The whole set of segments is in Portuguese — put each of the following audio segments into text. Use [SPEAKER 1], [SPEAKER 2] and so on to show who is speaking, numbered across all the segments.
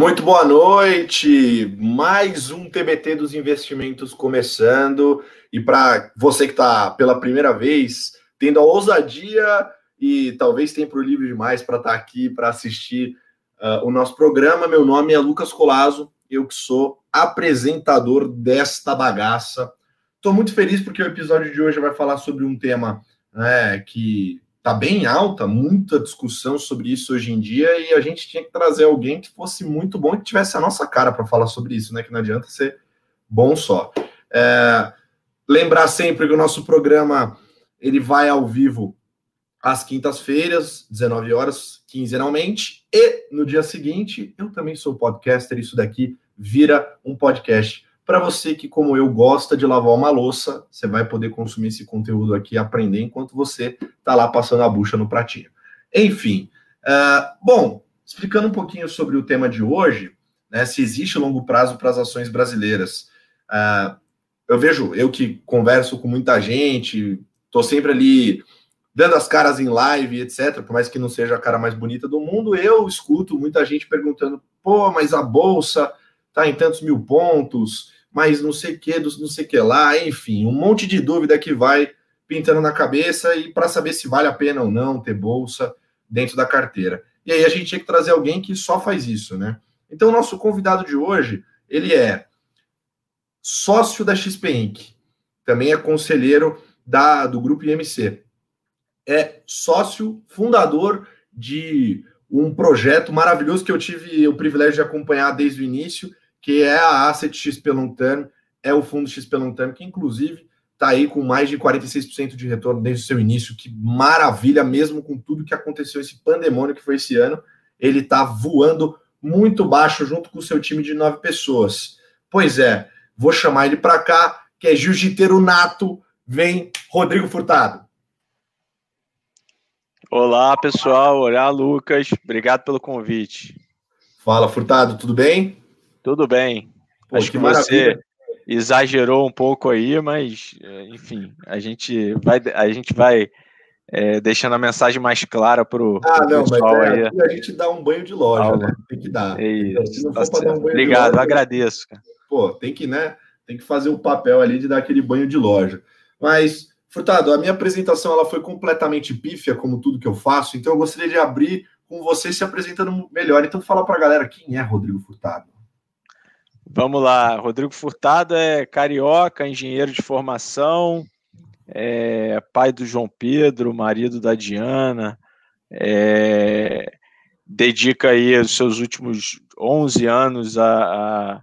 [SPEAKER 1] Muito boa noite, mais um TBT dos investimentos começando. E para você que está pela primeira vez, tendo a ousadia e talvez tempo livre demais para estar tá aqui para assistir uh, o nosso programa, meu nome é Lucas Colazo, eu que sou apresentador desta bagaça. Estou muito feliz porque o episódio de hoje vai falar sobre um tema né, que tá bem alta, muita discussão sobre isso hoje em dia, e a gente tinha que trazer alguém que fosse muito bom e que tivesse a nossa cara para falar sobre isso, né? Que não adianta ser bom só. É, lembrar sempre que o nosso programa ele vai ao vivo às quintas-feiras, 19 horas, quinzenalmente, e no dia seguinte, eu também sou podcaster, isso daqui vira um podcast para você que, como eu, gosta de lavar uma louça, você vai poder consumir esse conteúdo aqui e aprender enquanto você está lá passando a bucha no pratinho. Enfim, uh, bom, explicando um pouquinho sobre o tema de hoje, né, se existe longo prazo para as ações brasileiras. Uh, eu vejo, eu que converso com muita gente, estou sempre ali dando as caras em live, etc., por mais que não seja a cara mais bonita do mundo, eu escuto muita gente perguntando, pô, mas a bolsa está em tantos mil pontos, mas não sei que, não sei que lá, enfim, um monte de dúvida que vai pintando na cabeça e para saber se vale a pena ou não ter bolsa dentro da carteira. E aí a gente tinha que trazer alguém que só faz isso, né? Então, o nosso convidado de hoje, ele é sócio da XP Inc., também é conselheiro da, do grupo IMC. É sócio fundador de um projeto maravilhoso que eu tive o privilégio de acompanhar desde o início, que é a Asset XP Long Term, é o fundo XP Long Term, que inclusive está aí com mais de 46% de retorno desde o seu início. Que maravilha, mesmo com tudo que aconteceu, esse pandemônio que foi esse ano, ele está voando muito baixo junto com o seu time de nove pessoas. Pois é, vou chamar ele para cá, que é jiu-jiteiro nato. Vem, Rodrigo Furtado.
[SPEAKER 2] Olá, pessoal. Olá, Lucas. Obrigado pelo convite.
[SPEAKER 1] Fala, Furtado, tudo bem?
[SPEAKER 2] Tudo bem. Pô, Acho que, que você exagerou um pouco aí, mas eh, enfim, a gente vai, a gente vai é, deixando a mensagem mais clara para o
[SPEAKER 1] ah, não, pessoal mas é, aí. A gente dá um banho de loja, né? Tem que dar.
[SPEAKER 2] É isso, tá um Obrigado, loja, agradeço. Cara.
[SPEAKER 1] Pô, tem que, né? Tem que fazer o papel ali de dar aquele banho de loja. Mas, Furtado, a minha apresentação ela foi completamente pífia, como tudo que eu faço, então eu gostaria de abrir com você se apresentando melhor. Então, fala para a galera quem é Rodrigo Furtado.
[SPEAKER 2] Vamos lá, Rodrigo Furtado é carioca, engenheiro de formação, é pai do João Pedro, marido da Diana, é, dedica aí os seus últimos 11 anos a, a,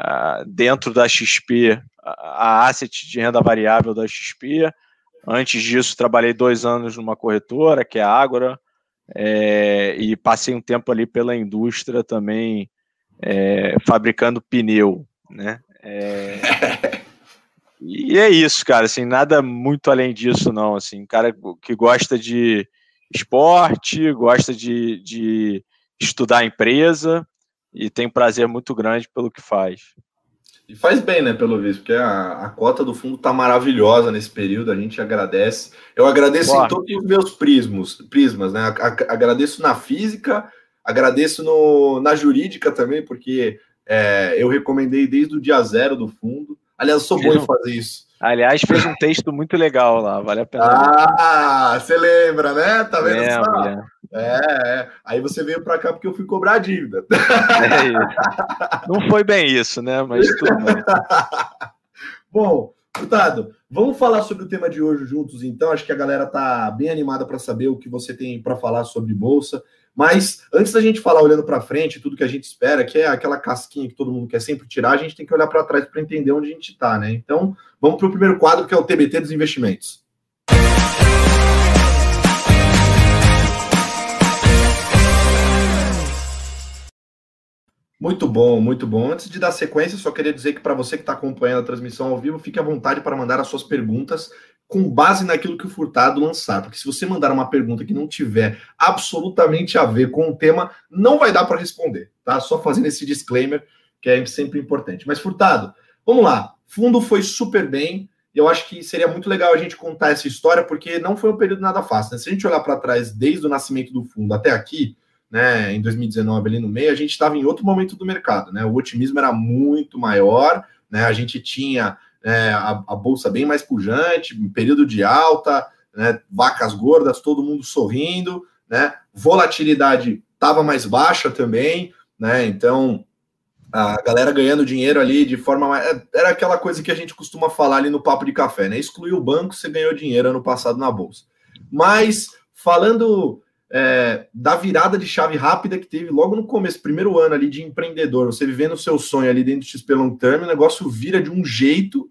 [SPEAKER 2] a dentro da XP, a, a asset de renda variável da XP. Antes disso, trabalhei dois anos numa corretora, que é a Ágora, é, e passei um tempo ali pela indústria também, é, fabricando pneu, né? É, e é isso, cara, assim, nada muito além disso, não, assim, cara que gosta de esporte, gosta de, de estudar a empresa e tem um prazer muito grande pelo que faz.
[SPEAKER 1] E faz bem, né, pelo visto, porque a, a cota do fundo tá maravilhosa nesse período, a gente agradece. Eu agradeço Boa. em todos os meus prismos, prismas, né? A, a, agradeço na física, Agradeço no, na jurídica também, porque é, eu recomendei desde o dia zero do fundo. Aliás, sou bom em fazer isso.
[SPEAKER 2] Aliás, fez um texto muito legal lá, vale a pena.
[SPEAKER 1] Ah, você lembra, né? Tá vendo é, só? É, é. Aí você veio para cá porque eu fui cobrar a dívida.
[SPEAKER 2] É Não foi bem isso, né? Mas tudo bem.
[SPEAKER 1] bom, deputado, vamos falar sobre o tema de hoje juntos, então. Acho que a galera tá bem animada para saber o que você tem para falar sobre bolsa. Mas antes da gente falar olhando para frente, tudo que a gente espera, que é aquela casquinha que todo mundo quer sempre tirar, a gente tem que olhar para trás para entender onde a gente está, né? Então, vamos para o primeiro quadro, que é o TBT dos investimentos. Muito bom, muito bom. Antes de dar sequência, só queria dizer que para você que está acompanhando a transmissão ao vivo, fique à vontade para mandar as suas perguntas com base naquilo que o Furtado lançar. Porque se você mandar uma pergunta que não tiver absolutamente a ver com o tema, não vai dar para responder, tá? Só fazendo esse disclaimer, que é sempre importante. Mas, Furtado, vamos lá. Fundo foi super bem. Eu acho que seria muito legal a gente contar essa história, porque não foi um período nada fácil. Né? Se a gente olhar para trás, desde o nascimento do fundo até aqui, né, em 2019 ali no meio, a gente estava em outro momento do mercado, né? O otimismo era muito maior, né? A gente tinha é, a, a, bolsa bem mais pujante, período de alta, né, vacas gordas, todo mundo sorrindo, né? Volatilidade estava mais baixa também, né? Então a galera ganhando dinheiro ali de forma mais... É, era aquela coisa que a gente costuma falar ali no papo de café, né? Excluiu o banco, você ganhou dinheiro ano passado na bolsa. Mas falando é, da virada de chave rápida que teve logo no começo, primeiro ano ali de empreendedor, você vivendo o seu sonho ali dentro do XP Long Term, o negócio vira de um jeito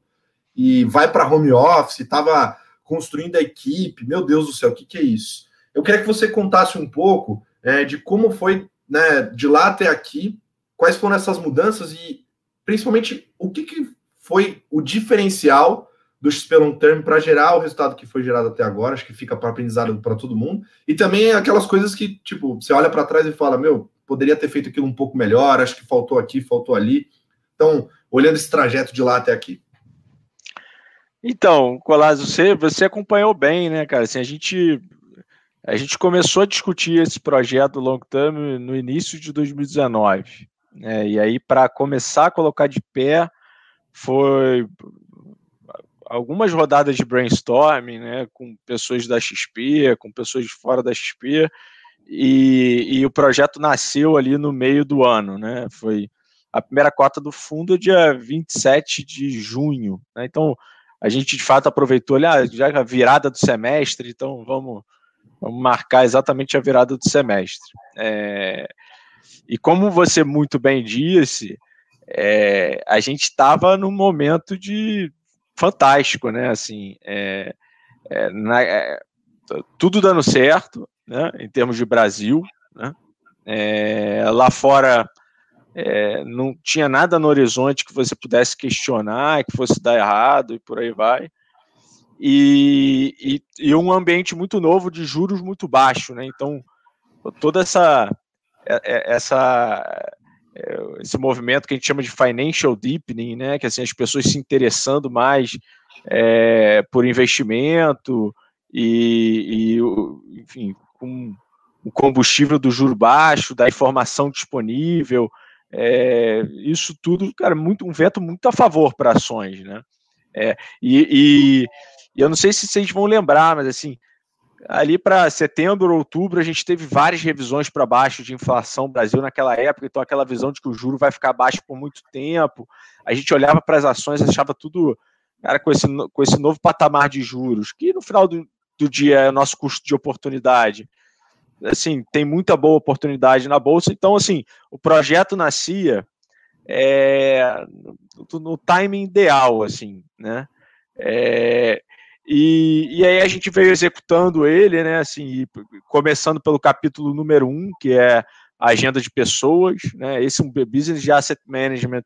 [SPEAKER 1] e vai para home office, estava construindo a equipe, meu Deus do céu, o que, que é isso? Eu queria que você contasse um pouco é, de como foi né, de lá até aqui, quais foram essas mudanças e principalmente o que, que foi o diferencial do XP Long Term para gerar o resultado que foi gerado até agora, acho que fica para aprendizado para todo mundo. E também aquelas coisas que, tipo, você olha para trás e fala, meu, poderia ter feito aquilo um pouco melhor, acho que faltou aqui, faltou ali. Então, olhando esse trajeto de lá até aqui.
[SPEAKER 2] Então, Colasso, você, você acompanhou bem, né, cara? Assim, a gente a gente começou a discutir esse projeto long term no início de 2019. Né? E aí, para começar a colocar de pé, foi algumas rodadas de brainstorming, né, com pessoas da XP, com pessoas de fora da XP, e, e, o projeto nasceu ali no meio do ano, né, foi a primeira cota do fundo dia 27 de junho, né, então a gente de fato aproveitou, olha, já a virada do semestre, então vamos, vamos marcar exatamente a virada do semestre. É, e como você muito bem disse, é, a gente estava num momento de fantástico, né? Assim, é, é, na, é, tudo dando certo, né? Em termos de Brasil, né? É, lá fora é, não tinha nada no horizonte que você pudesse questionar, que fosse dar errado e por aí vai. E, e, e um ambiente muito novo de juros muito baixo, né? Então toda essa essa é, esse movimento que a gente chama de financial deepening, né, que assim as pessoas se interessando mais é, por investimento e, e, enfim, com o combustível do juro baixo, da informação disponível, é, isso tudo, cara, muito um veto muito a favor para ações, né? É, e, e, e eu não sei se vocês vão lembrar, mas assim, ali para setembro, outubro, a gente teve várias revisões para baixo de inflação Brasil naquela época, então aquela visão de que o juro vai ficar baixo por muito tempo. A gente olhava para as ações achava tudo, cara, com esse, com esse novo patamar de juros, que no final do, do dia é nosso custo de oportunidade. Assim, tem muita boa oportunidade na bolsa, então assim, o projeto nascia é, no, no timing ideal, assim, né? É, e, e aí a gente veio executando ele, né? Assim, começando pelo capítulo número um, que é a agenda de pessoas, né? Esse é um business de asset management,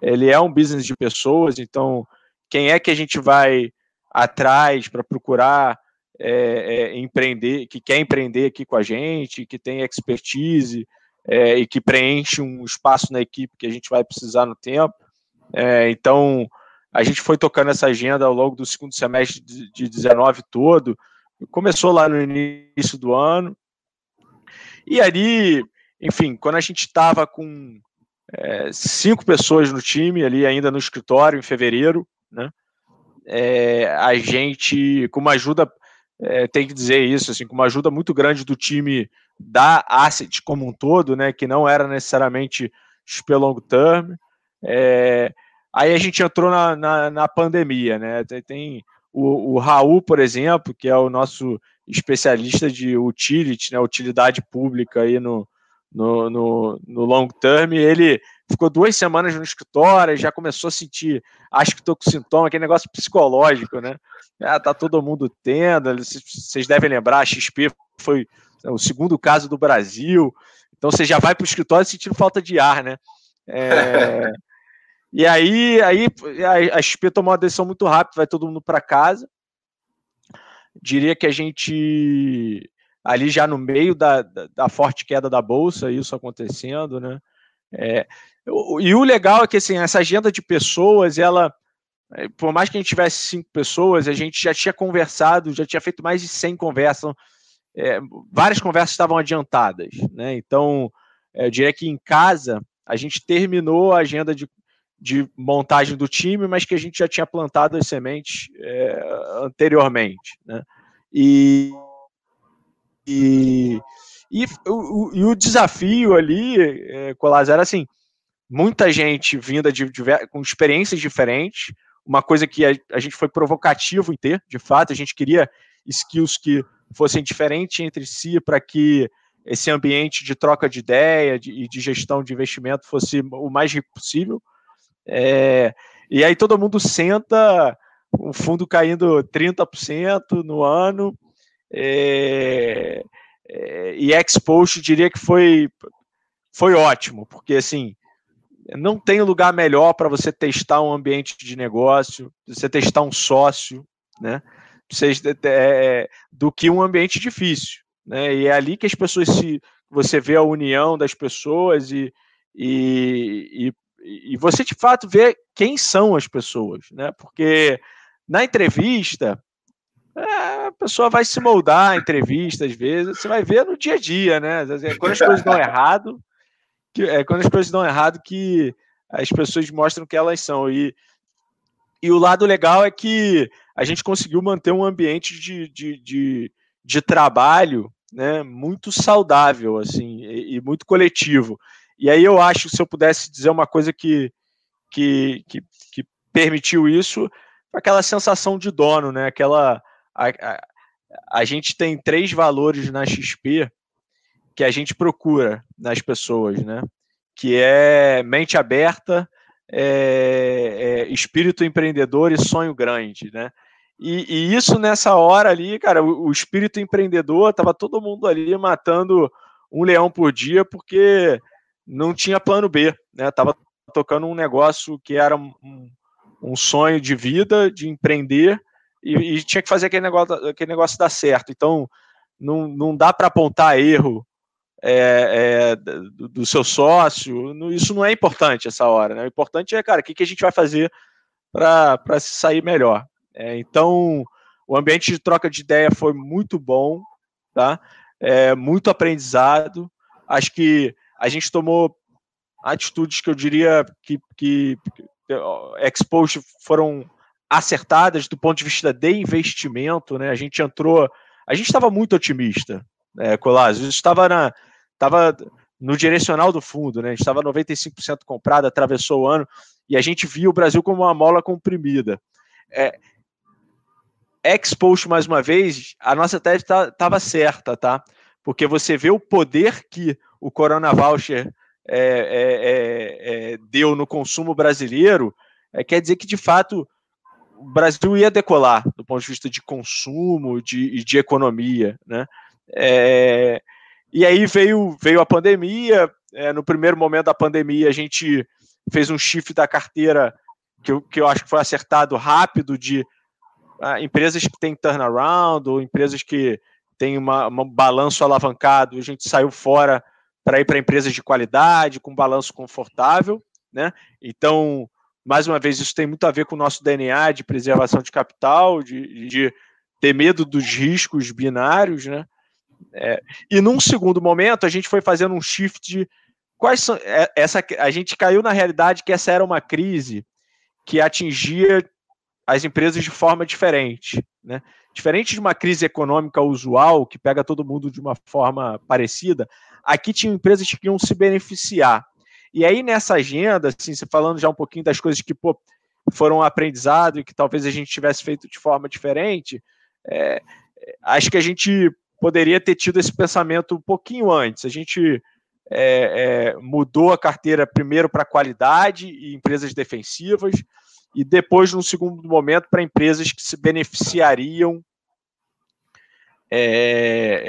[SPEAKER 2] ele é um business de pessoas, então quem é que a gente vai atrás para procurar é, é, empreender, que quer empreender aqui com a gente, que tem expertise é, e que preenche um espaço na equipe que a gente vai precisar no tempo. É, então, a gente foi tocando essa agenda ao longo do segundo semestre de 19 todo. Começou lá no início do ano. E ali, enfim, quando a gente estava com é, cinco pessoas no time, ali ainda no escritório, em fevereiro, né? É, a gente, com uma ajuda, é, tem que dizer isso, assim, com uma ajuda muito grande do time da Asset como um todo, né? Que não era necessariamente XP Long Term. É, Aí a gente entrou na, na, na pandemia, né? Tem, tem o, o, Raul, por exemplo, que é o nosso especialista de utility, né? Utilidade pública aí no, no, no, no long term, ele ficou duas semanas no escritório, já começou a sentir, acho que estou com sintoma, aquele negócio psicológico, né? Ah, tá todo mundo tendo, vocês devem lembrar, a XP foi o segundo caso do Brasil, então você já vai para o escritório sentindo falta de ar, né? É, E aí, aí a XP tomou uma decisão muito rápida, vai todo mundo para casa. Diria que a gente ali já no meio da, da, da forte queda da bolsa, isso acontecendo, né? É, e o legal é que assim, essa agenda de pessoas, ela, é, por mais que a gente tivesse cinco pessoas, a gente já tinha conversado, já tinha feito mais de 100 conversas. é, várias conversas estavam adiantadas, né? Então, é, eu diria que em casa a gente terminou a agenda de, de montagem do time, mas que a gente já tinha plantado as sementes é, anteriormente, né? E, e, e, o, e o desafio ali, é, Colas, era assim, muita gente vinda de, de, com experiências diferentes, uma coisa que a, a, gente foi provocativo em ter, de fato, a gente queria skills que fossem diferentes entre si para que esse ambiente de troca de ideia e de, de, gestão de investimento fosse o mais rico possível. É, e aí todo mundo senta, o fundo caindo 30% no ano, é, é, e Expost diria que foi, foi ótimo, porque assim, não tem lugar melhor para você testar um ambiente de negócio, você testar um sócio, né? Você, é, do que um ambiente difícil, né? E é ali que as pessoas se, você vê a união das pessoas e, e, e, e você de fato vê quem são as pessoas, né? Porque na entrevista é, a pessoa vai se moldar a entrevista às vezes, você vai ver no dia a dia, né? Quando as coisas dão errado, que é quando as coisas dão errado que as pessoas mostram que elas são. E, e o lado legal é que a gente conseguiu manter um ambiente de, de, de, de trabalho né, muito saudável assim e, e, muito coletivo. E aí eu acho, se eu pudesse dizer uma coisa que, que, que, que permitiu isso, aquela sensação de dono, né? Aquela a, a, a gente tem três valores na XP que a gente procura nas pessoas, né? Que é mente aberta, é, é, espírito empreendedor e sonho grande, né? E, e, isso nessa hora ali, cara, o, o espírito empreendedor tava todo mundo ali matando um leão por dia porque não tinha plano B, né? Tava tocando um negócio que era um, um sonho de vida, de empreender e, e, tinha que fazer aquele negócio, aquele negócio dar certo. Então não, não dá para apontar erro é, é, do, do, seu sócio, isso não é importante essa hora. Né? O importante é, cara, o que, que a gente vai fazer para se sair melhor. É, então, o ambiente de troca de ideia foi muito bom, tá? É, muito aprendizado. Acho que a gente tomou atitudes que eu diria que, que, que Expost foram acertadas do ponto de vista de investimento, né? A gente entrou, a gente estava muito otimista, né, Colásio? Estava na, estava no direcional do fundo, né? A gente estava 95% comprado, atravessou o ano e a gente via o Brasil como uma mola comprimida. É, Expost, mais uma vez, a nossa tese estava tá, certa, tá? Porque você vê o poder que o Corona Voucher é, é, é, é deu no consumo brasileiro, é, quer dizer que, de fato, o Brasil ia decolar do ponto de vista de consumo e de, de, economia, né? É, e aí veio, veio a pandemia. No primeiro momento da pandemia, a gente fez um shift da carteira que eu, que eu acho que foi acertado rápido de ah, empresas que têm turnaround ou empresas que têm uma, um balanço alavancado. A gente saiu fora para ir para empresas de qualidade, com balanço confortável. Né? Então, mais uma vez, isso tem muito a ver com o nosso DNA de preservação de capital, de, de ter medo dos riscos binários, né? É, e num segundo momento, a gente foi fazendo um shift de quais são. É, essa, a gente caiu na realidade que essa era uma crise que atingia as empresas de forma diferente. Né? Diferente de uma crise econômica usual, que pega todo mundo de uma forma parecida, aqui tinham empresas que iam se beneficiar. E aí, nessa agenda, assim, falando já um pouquinho das coisas que pô, foram aprendizado e que talvez a gente tivesse feito de forma diferente, é, acho que a gente poderia ter tido esse pensamento um pouquinho antes. A gente é, é, mudou a carteira primeiro para qualidade e empresas defensivas, e depois, num segundo momento, para empresas que se beneficiariam é,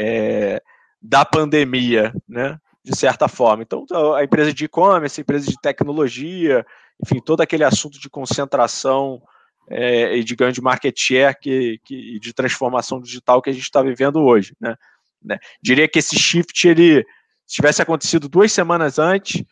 [SPEAKER 2] é da pandemia, né? De certa forma. Então, a empresa de e-commerce, a empresa de tecnologia, enfim, todo aquele assunto de concentração é, e de ganho de market share que, que, de transformação digital que a gente está vivendo hoje. Né? né? Diria que esse shift, ele, se tivesse acontecido duas semanas antes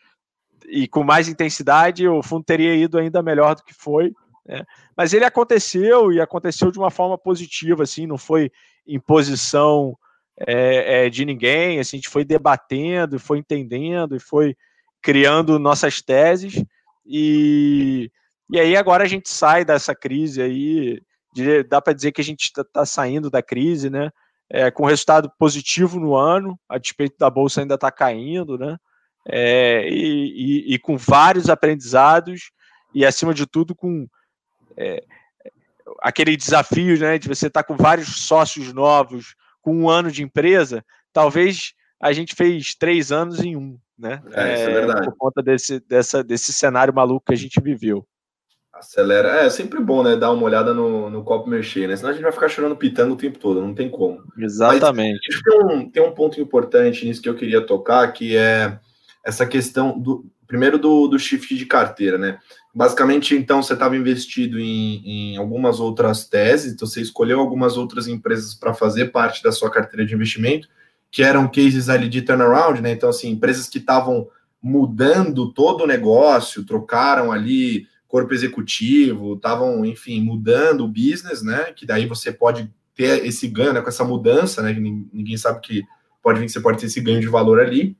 [SPEAKER 2] e com mais intensidade, o fundo teria ido ainda melhor do que foi. Né? Mas ele aconteceu e aconteceu de uma forma positiva, assim, não foi imposição é, é, de ninguém, assim, a gente foi debatendo, foi entendendo e foi criando nossas teses e, e aí agora a gente sai dessa crise aí, dá para dizer que a gente está tá saindo da crise, né? É, com resultado positivo no ano, a despeito da bolsa ainda está caindo, né? É, e, e, e, com vários aprendizados e acima de tudo com é, aquele desafio, né, de você estar tá com vários sócios novos, com um ano de empresa, talvez a gente fez três anos em um, né?
[SPEAKER 1] É, isso é verdade.
[SPEAKER 2] Por conta desse, dessa, desse cenário maluco que a gente viveu.
[SPEAKER 1] Acelera. É, é sempre bom, né? Dar uma olhada no, no copo mexer, né? Senão a gente vai ficar chorando pitando o tempo todo, não tem como.
[SPEAKER 2] Exatamente.
[SPEAKER 1] Mas, tem, um, tem um ponto importante nisso que eu queria tocar, que é essa questão do. Primeiro do, do shift de carteira, né? Basicamente, então, você estava investido em, em algumas outras teses, então você escolheu algumas outras empresas para fazer parte da sua carteira de investimento, que eram cases ali de turnaround, né? Então, assim, empresas que estavam mudando todo o negócio, trocaram ali corpo executivo, estavam, enfim, mudando o business, né? Que daí você pode ter esse ganho né, com essa mudança, né? Que ninguém sabe que pode vir que você pode ter esse ganho de valor ali.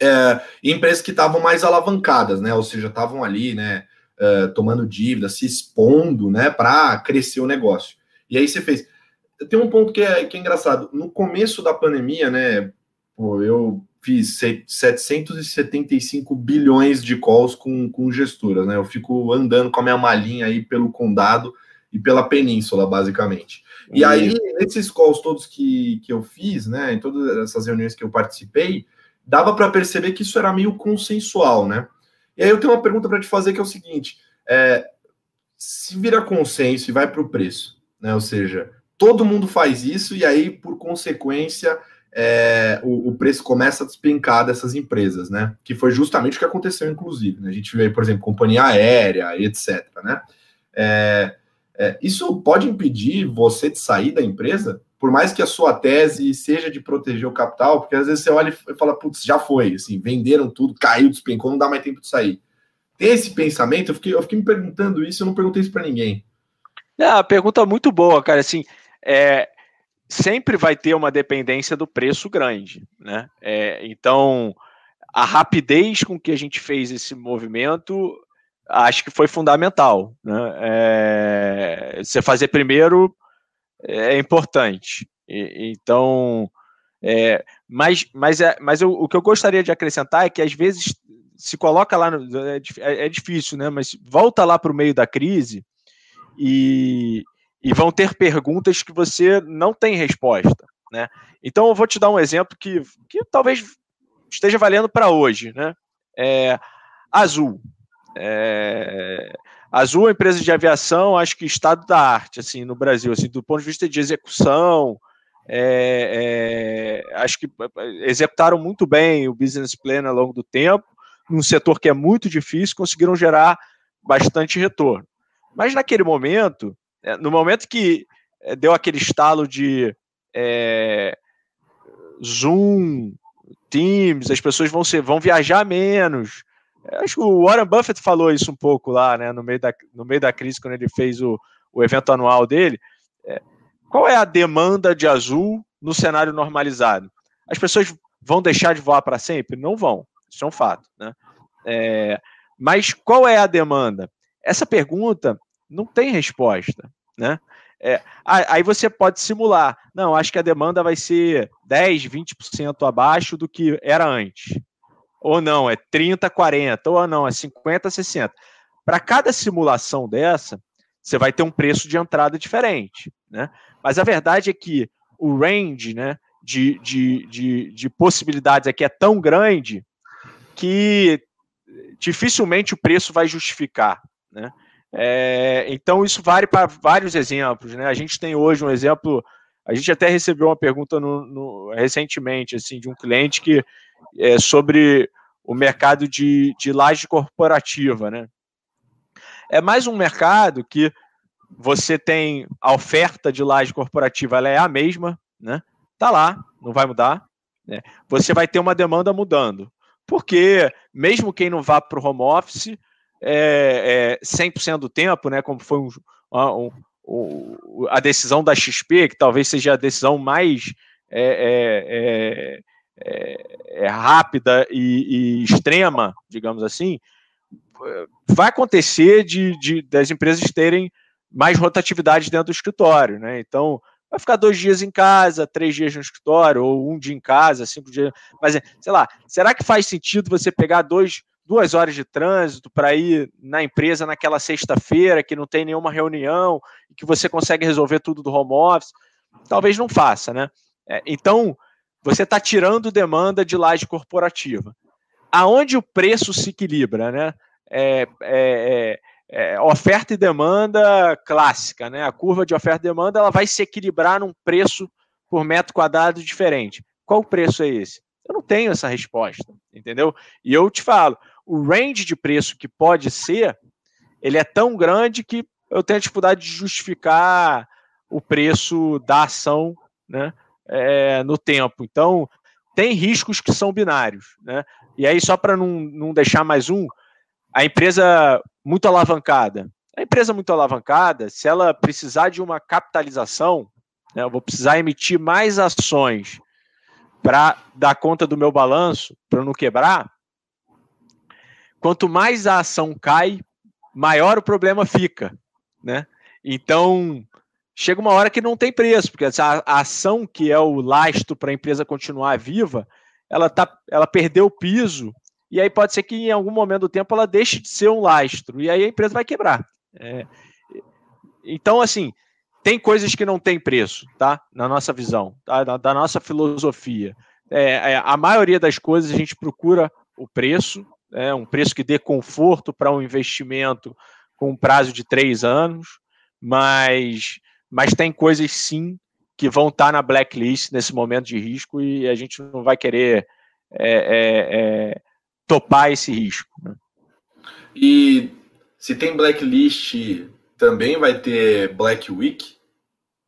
[SPEAKER 1] É, empresas que estavam mais alavancadas, né? Ou seja, estavam ali, né? Uh, tomando dívida, se expondo, né? Para crescer o negócio. E aí você fez tem um ponto que é, que é engraçado. No começo da pandemia, né, pô, eu fiz 775 bilhões de calls com, com gestoras, né? Eu fico andando com a minha malinha aí pelo condado e pela península, basicamente. E aí, nesses calls todos que, que eu fiz, né, em todas essas reuniões que eu participei, dava para perceber que isso era meio consensual, né? E aí eu tenho uma pergunta para te fazer que é o seguinte: é, se vira consenso e vai para o preço, né? Ou seja, todo mundo faz isso e aí, por consequência, é, o, o, preço começa a despencar dessas empresas, né? Que foi justamente o que aconteceu, inclusive. Né? A gente vê, por exemplo, companhia aérea etc. Né? É, é, isso pode impedir você de sair da empresa, por mais que a sua tese seja de proteger o capital, porque às vezes você olha e fala, putz, já foi, assim, venderam tudo, caiu, despencou, não dá mais tempo de sair. Tem esse pensamento, eu fiquei, eu fiquei me perguntando isso, eu não perguntei isso para ninguém.
[SPEAKER 2] É, a pergunta muito boa, cara. Assim, é, sempre vai ter uma dependência do preço grande, né? É, então, a rapidez com que a gente fez esse movimento, acho que foi fundamental, né? É, você fazer primeiro é importante. E, então, é, mas, mas, é, mas eu, o que eu gostaria de acrescentar é que às vezes se coloca lá, no, é, é, é difícil, né? Mas volta lá para o meio da crise e, e vão ter perguntas que você não tem resposta, né? Então eu vou te dar um exemplo que, que talvez esteja valendo para hoje, né? É, Azul. É, Azul é empresa de aviação, acho que estado da arte, assim, no Brasil, assim, do ponto de vista de execução, é, é, acho que executaram muito bem o business plan ao longo do tempo, num setor que é muito difícil, conseguiram gerar bastante retorno. Mas naquele momento, é, no momento que é, deu aquele estalo de é, Zoom, Teams, as pessoas vão, ser, vão viajar menos. Acho que o Warren Buffett falou isso um pouco lá, né, no meio da, no meio da crise, quando ele fez o, o evento anual dele. É, qual é a demanda de azul no cenário normalizado? As pessoas vão deixar de voar para sempre? Não vão, isso é um fato. Né? É, mas qual é a demanda? Essa pergunta não tem resposta, né? É, aí você pode simular. Não, acho que a demanda vai ser 10, 20% abaixo do que era antes. Ou não, é 30, 40, ou não, é 50, 60. Para cada simulação dessa, você vai ter um preço de entrada diferente. Né? Mas a verdade é que o range né, de, de, de, de possibilidades aqui é tão grande que dificilmente o preço vai justificar. Né? É, então, isso vale para vários exemplos. Né? A gente tem hoje um exemplo, a gente até recebeu uma pergunta no, no, recentemente assim, de um cliente que é sobre o mercado de, de laje corporativa. Né? É mais um mercado que você tem a oferta de laje corporativa, ela é a mesma, né? Tá lá, não vai mudar. Né? Você vai ter uma demanda mudando. Porque mesmo quem não vá para o home office, é, é, 100% do tempo, né, como foi um, um, um, a decisão da XP, que talvez seja a decisão mais é, é, é, é rápida e, e, extrema, digamos assim, vai acontecer de, de, das empresas terem mais rotatividade dentro do escritório, né? Então, vai ficar dois dias em casa, três dias no escritório, ou um dia em casa, cinco dias. Mas, sei lá, será que faz sentido você pegar dois, duas horas de trânsito para ir na empresa naquela sexta-feira, que não tem nenhuma reunião, e que você consegue resolver tudo do home office? Talvez não faça, né? É, então, você está tirando demanda de laje corporativa. Aonde o preço se equilibra, né? É, é, é, é, oferta e demanda clássica, né? A curva de oferta e demanda ela vai se equilibrar num preço por metro quadrado diferente. Qual preço é esse? Eu não tenho essa resposta, entendeu? E eu te falo, o range de preço que pode ser, ele é tão grande que eu tenho dificuldade de justificar o preço da ação, né? É, no tempo. Então, tem riscos que são binários, né? E aí, só para não, não deixar mais um, a empresa muito alavancada. A empresa muito alavancada, se ela precisar de uma capitalização, né, eu vou precisar emitir mais ações para dar conta do meu balanço, para não quebrar. Quanto mais a ação cai, maior o problema fica, né? Então, chega uma hora que não tem preço, porque essa ação que é o lastro para a empresa continuar viva, ela, tá, ela perdeu o piso e aí pode ser que em algum momento do tempo ela deixe de ser um lastro, e aí a empresa vai quebrar. É, então, assim, tem coisas que não tem preço, tá? Na nossa visão, tá? da, da nossa filosofia. É, é, a maioria das coisas a gente procura o preço, é, um preço que dê conforto para um investimento com um prazo de três anos, mas, mas tem coisas sim que vão estar tá na blacklist nesse momento de risco e a gente não vai querer é, é, é topar esse risco. Né?
[SPEAKER 1] E se tem blacklist, também vai ter Black Week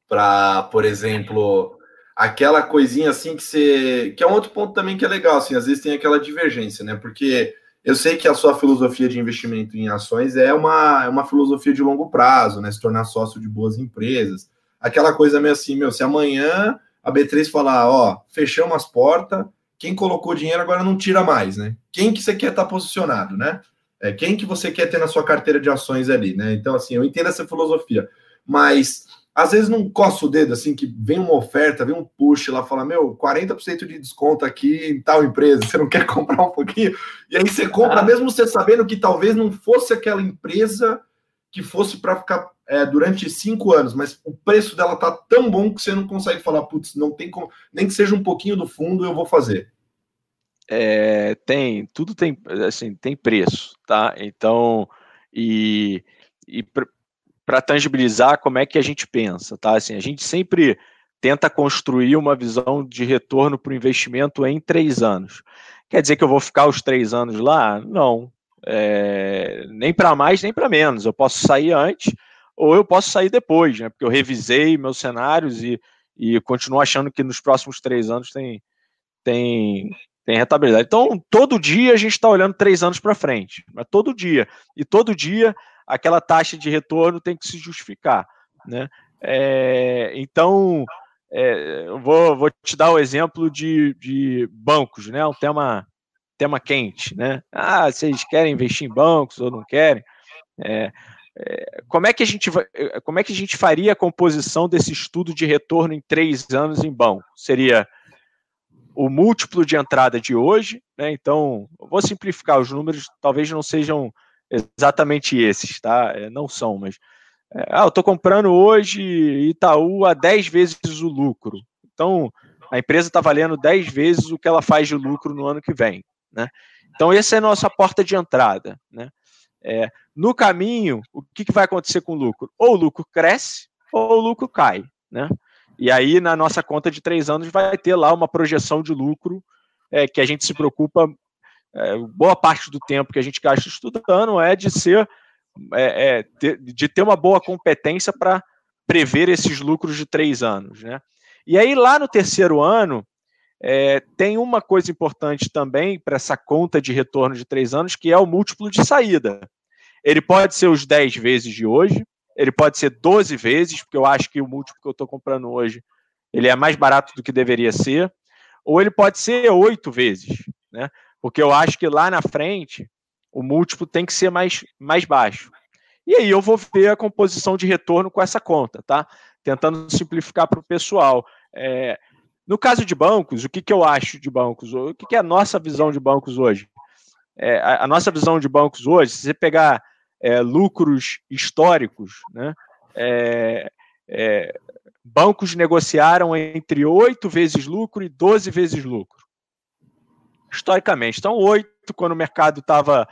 [SPEAKER 1] para, por exemplo, aquela coisinha assim que você, que é um outro ponto também que é legal, assim, às vezes tem aquela divergência, né? Porque eu sei que a sua filosofia de investimento em ações é uma, é uma filosofia de longo prazo, né? Se tornar sócio de boas empresas. Aquela coisa meio assim, meu, se amanhã a B3 falar, ó, fechamos as portas, quem colocou dinheiro agora não tira mais, né? Quem que você quer estar tá posicionado, né? É, quem que você quer ter na sua carteira de ações ali, né? Então, assim, eu entendo essa filosofia, mas às vezes não coça o dedo, assim, que vem uma oferta, vem um push lá, fala, meu, 40% de desconto aqui em tal empresa, você não quer comprar um pouquinho? E aí você compra, ah. mesmo você sabendo que talvez não fosse aquela empresa que fosse para ficar é, durante cinco anos, mas o preço dela tá tão bom que você não consegue falar, putz, não tem como, nem que seja um pouquinho do fundo, eu vou fazer.
[SPEAKER 2] É, tem, tudo tem, assim, tem preço, tá? Então, e, e para tangibilizar como é que a gente pensa, tá? Assim, a gente sempre tenta construir uma visão de retorno para o investimento em três anos. Quer dizer que eu vou ficar os três anos lá? Não. É, nem para mais, nem para menos. Eu posso sair antes ou eu posso sair depois, né? Porque eu revisei meus cenários e, e continuo achando que nos próximos três anos tem, tem, tem rentabilidade. Então, todo dia a gente está olhando três anos para frente, mas todo dia. E todo dia aquela taxa de retorno tem que se justificar. Né? É, então, é, eu vou, vou te dar o exemplo de, de bancos, né? um tema, tema quente. Né? Ah, vocês querem investir em bancos ou não querem? É, é, como é que a gente é, como é que a gente faria a composição desse estudo de retorno em três anos em banco? Seria o múltiplo de entrada de hoje, né? Então, vou simplificar os números, talvez não sejam exatamente esses, tá? É, não são, mas é, ah, eu estou comprando hoje Itaú a 10 vezes o lucro. Então, a empresa está valendo 10 vezes o que ela faz de lucro no ano que vem, né? Então, essa é a nossa porta de entrada, né? É, no caminho, o que, que vai acontecer com o lucro? Ou o lucro cresce, ou o lucro cai, né? E aí, na nossa conta de três anos, vai ter lá uma projeção de lucro é, que a gente se preocupa, é, boa parte do tempo que a gente gasta estudando é de ser, é, é de ter uma boa competência para prever esses lucros de três anos, né? E aí, lá no terceiro ano, é, tem uma coisa importante também para essa conta de retorno de três anos, que é o múltiplo de saída. Ele pode ser os 10 vezes de hoje, ele pode ser 12 vezes, porque eu acho que o múltiplo que eu estou comprando hoje ele é mais barato do que deveria ser, ou ele pode ser oito vezes, né? Porque eu acho que lá na frente o múltiplo tem que ser mais, mais baixo. E aí eu vou ver a composição de retorno com essa conta, tá? Tentando simplificar para o pessoal. É, no caso de bancos, o que, que eu acho de bancos? O que, que é a nossa visão de bancos hoje? É, a, a, nossa visão de bancos hoje, se você pegar é, lucros históricos, né? É, é bancos negociaram entre 8 vezes lucro e 12 vezes lucro. Historicamente. Então, 8 quando o mercado estava.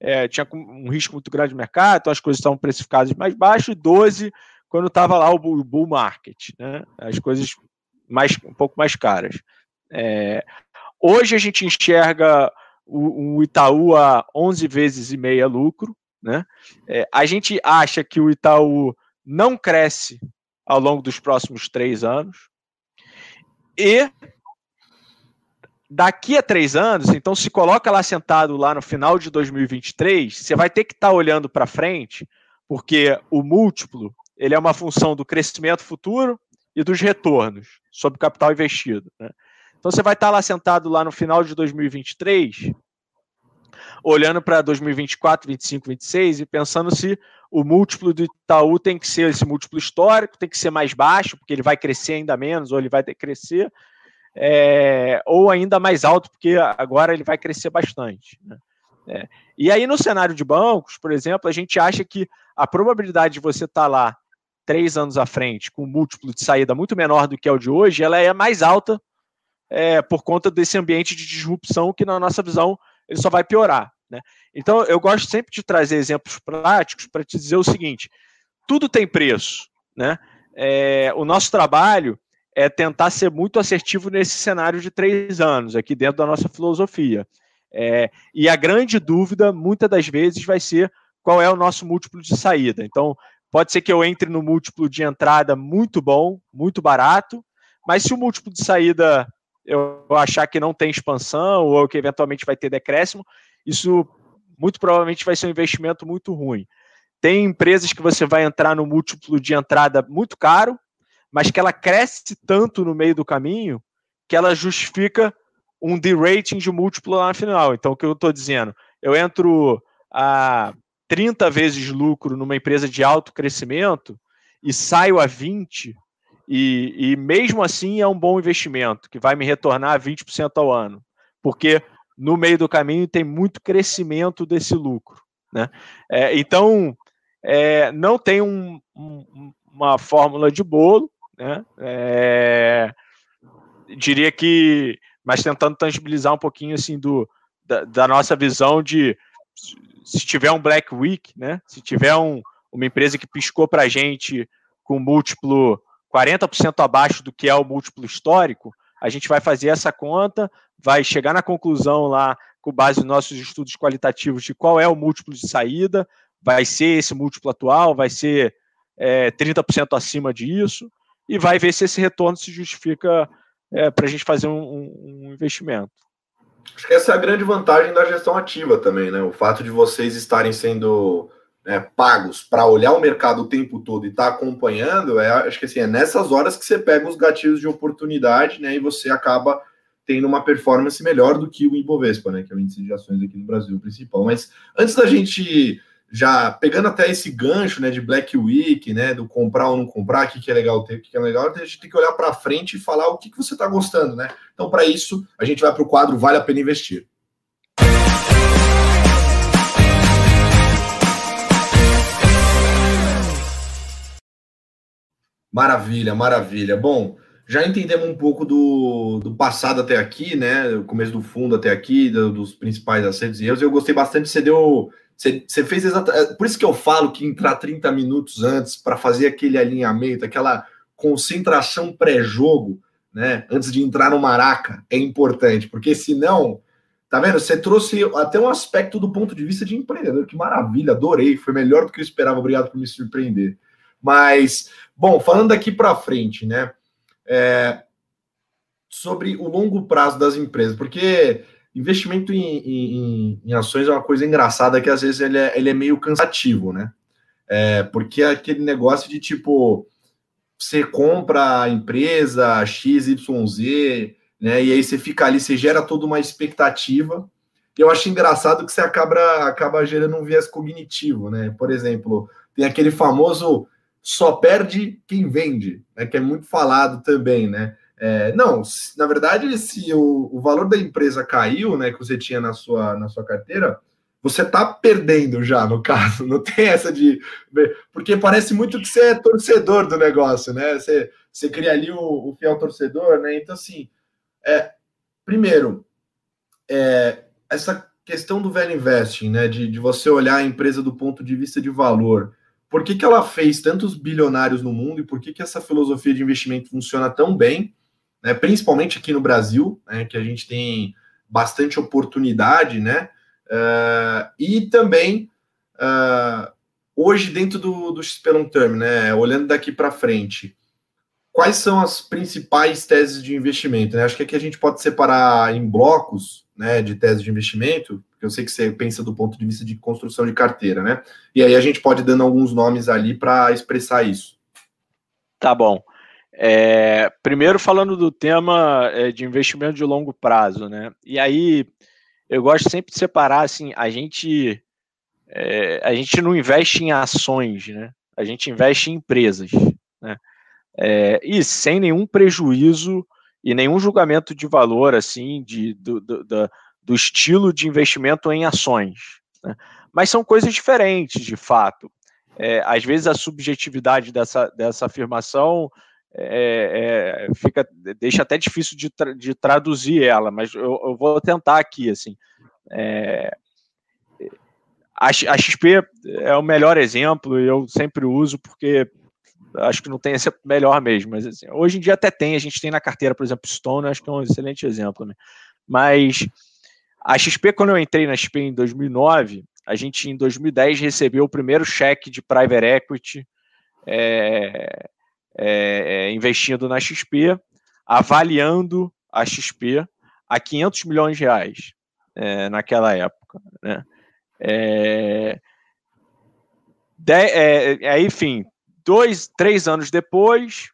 [SPEAKER 2] É, tinha um risco muito grande no mercado, então as coisas estavam precificadas mais baixo, e 12 quando estava lá o bull market, né? as coisas mais, um pouco mais caras. É, hoje a gente enxerga o, o, Itaú a 11 vezes e meia lucro. Né? É, a gente acha que o Itaú não cresce ao longo dos próximos três anos. E daqui a três anos, então se coloca lá sentado lá no final de 2023, você vai ter que estar tá olhando para frente, porque o múltiplo ele é uma função do crescimento futuro e dos retornos sobre o capital investido. Né? Então você vai estar lá sentado lá no final de 2023, olhando para 2024, 25, 26 e pensando se o múltiplo do Itaú tem que ser esse múltiplo histórico, tem que ser mais baixo, porque ele vai crescer ainda menos, ou ele vai crescer, é, ou ainda mais alto, porque agora ele vai crescer bastante. Né? É. E aí, no cenário de bancos, por exemplo, a gente acha que a probabilidade de você estar lá três anos à frente, com um múltiplo de saída muito menor do que é o de hoje, ela é mais alta é, por conta desse ambiente de disrupção que, na nossa visão, ele só vai piorar. Né? Então, eu gosto sempre de trazer exemplos práticos para te dizer o seguinte: tudo tem preço. Né? É, o nosso trabalho é tentar ser muito assertivo nesse cenário de três anos, aqui dentro da nossa filosofia. É, e a grande dúvida, muitas das vezes, vai ser qual é o nosso múltiplo de saída. Então, Pode ser que eu entre no múltiplo de entrada muito bom, muito barato, mas se o múltiplo de saída eu achar que não tem expansão ou que eventualmente vai ter decréscimo, isso muito provavelmente vai ser um investimento muito ruim. Tem empresas que você vai entrar no múltiplo de entrada muito caro, mas que ela cresce tanto no meio do caminho que ela justifica um de-rating de múltiplo lá no final. Então, o que eu estou dizendo? Eu entro a 30 vezes lucro numa empresa de alto crescimento e saio a 20, e, e mesmo assim é um bom investimento, que vai me retornar 20% ao ano, porque no meio do caminho tem muito crescimento desse lucro. Né? É, então, é, não tem um, um, uma fórmula de bolo, né? É, diria que, mas tentando tangibilizar um pouquinho assim do, da, da nossa visão de se tiver um Black Week, né? Se tiver um, uma empresa que piscou para a gente com múltiplo 40% abaixo do que é o múltiplo histórico, a gente vai fazer essa conta, vai chegar na conclusão lá, com base nos nossos estudos qualitativos, de qual é o múltiplo de saída, vai ser esse múltiplo atual, vai ser é, 30% acima disso, e vai ver se esse retorno se justifica é, para a gente fazer um, um, investimento.
[SPEAKER 1] Acho que essa é a grande vantagem da gestão ativa também, né? O fato de vocês estarem sendo né, pagos para olhar o mercado o tempo todo e estar tá acompanhando, é, acho que assim, é nessas horas que você pega os gatilhos de oportunidade, né? E você acaba tendo uma performance melhor do que o Ibovespa, né? Que é o índice de ações aqui no Brasil principal. Mas antes da gente já pegando até esse gancho, né, de Black Week, né, do comprar ou não comprar, o que, que é legal ter, o que, que é legal, a gente tem que olhar para frente e falar o que, que você está gostando, né? Então, para isso, a gente vai para o quadro Vale a Pena Investir. Maravilha, maravilha. Bom, já entendemos um pouco do, do passado até aqui, né? O começo do fundo até aqui, do, dos principais acertos e erros. Eu gostei bastante, você deu você, você fez exatamente. É, por isso que eu falo que entrar 30 minutos antes para fazer aquele alinhamento, aquela concentração pré-jogo, né? Antes de entrar no Maraca, é importante, porque senão, tá vendo? Você trouxe até um aspecto do ponto de vista de empreendedor. Que maravilha, adorei. Foi melhor do que eu esperava. Obrigado por me surpreender. Mas, bom, falando daqui para frente, né? É, sobre o longo prazo das empresas, porque investimento em, em, em, ações é uma coisa engraçada que às vezes ele é, ele é meio cansativo, né? É, porque é aquele negócio de tipo, você compra a empresa XYZ, né? E aí você fica ali, você gera toda uma expectativa. Eu acho engraçado que você acaba, acaba gerando um viés cognitivo, né? Por exemplo, tem aquele famoso só perde quem vende, né? Que é muito falado também, né? É, não, na verdade, se o, o valor da empresa caiu, né, que você tinha na sua, na sua carteira, você tá perdendo já, no caso. Não tem essa de. Porque parece muito que você é torcedor do negócio, né? Você, você cria ali o, o fiel torcedor, né? Então, assim, é, primeiro, é, essa questão do velho investing, né? De, de você olhar a empresa do ponto de vista de valor. Por que, que ela fez tantos bilionários no mundo e por que, que essa filosofia de investimento funciona tão bem, né? principalmente aqui no Brasil, né? que a gente tem bastante oportunidade, né? Uh, e também uh, hoje dentro do, do XP Long Term, né, olhando daqui para frente, quais são as principais teses de investimento? Né? Acho que aqui a gente pode separar em blocos né, de teses de investimento, porque eu sei que você pensa do ponto de vista de construção de carteira, né? E aí a gente pode dando alguns nomes ali para expressar isso.
[SPEAKER 2] Tá bom. É, primeiro falando do tema é, de investimento de longo prazo, né? E aí eu gosto sempre de separar assim, a gente é, a gente não investe em ações, né? A gente investe em empresas, né? É, e sem nenhum prejuízo e nenhum julgamento de valor assim de, do, do, do, estilo de investimento em ações. Né? Mas são coisas diferentes, de fato. É, às vezes a subjetividade dessa, dessa afirmação é, é, fica, deixa até difícil de, tra de traduzir ela, mas eu, eu, vou tentar aqui, assim. É, a, a, XP é o melhor exemplo, eu sempre uso porque acho que não tem esse melhor mesmo, mas assim, hoje em dia até tem, a gente tem na carteira, por exemplo, Stone, acho que é um excelente exemplo, né? Mas a XP, quando eu entrei na XP em 2009, a gente em 2010 recebeu o primeiro cheque de private equity é, é, é, investindo na XP, avaliando a XP a 500 milhões de reais é, naquela época. Né? É, de, é, enfim, dois, três anos depois,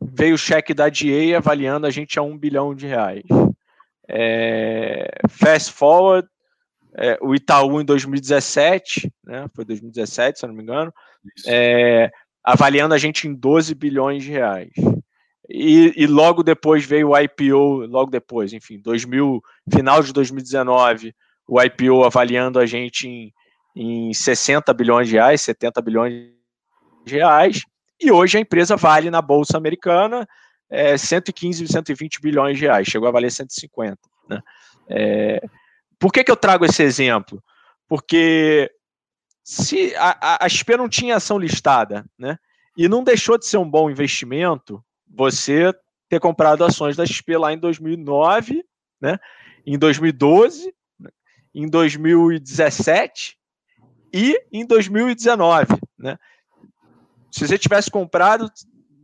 [SPEAKER 2] veio o cheque da DA avaliando a gente a um bilhão de reais. É, fast forward, é, o Itaú em 2017, né, foi 2017, se eu não me engano, é, avaliando a gente em 12 bilhões de reais. E, e, logo depois veio o IPO, logo depois, enfim, 2000, final de 2019, o IPO avaliando a gente em, em 60 bilhões de reais, 70 bilhões de reais, e hoje a empresa vale na Bolsa Americana é, 115, 120 bilhões de reais, chegou a valer 150. Né? É, por que, que eu trago esse exemplo? Porque se a, a XP não tinha ação listada, né? E não deixou de ser um bom investimento você ter comprado ações da XP lá em 2009, né? Em 2012, em 2017 e em 2019, né? Se você tivesse comprado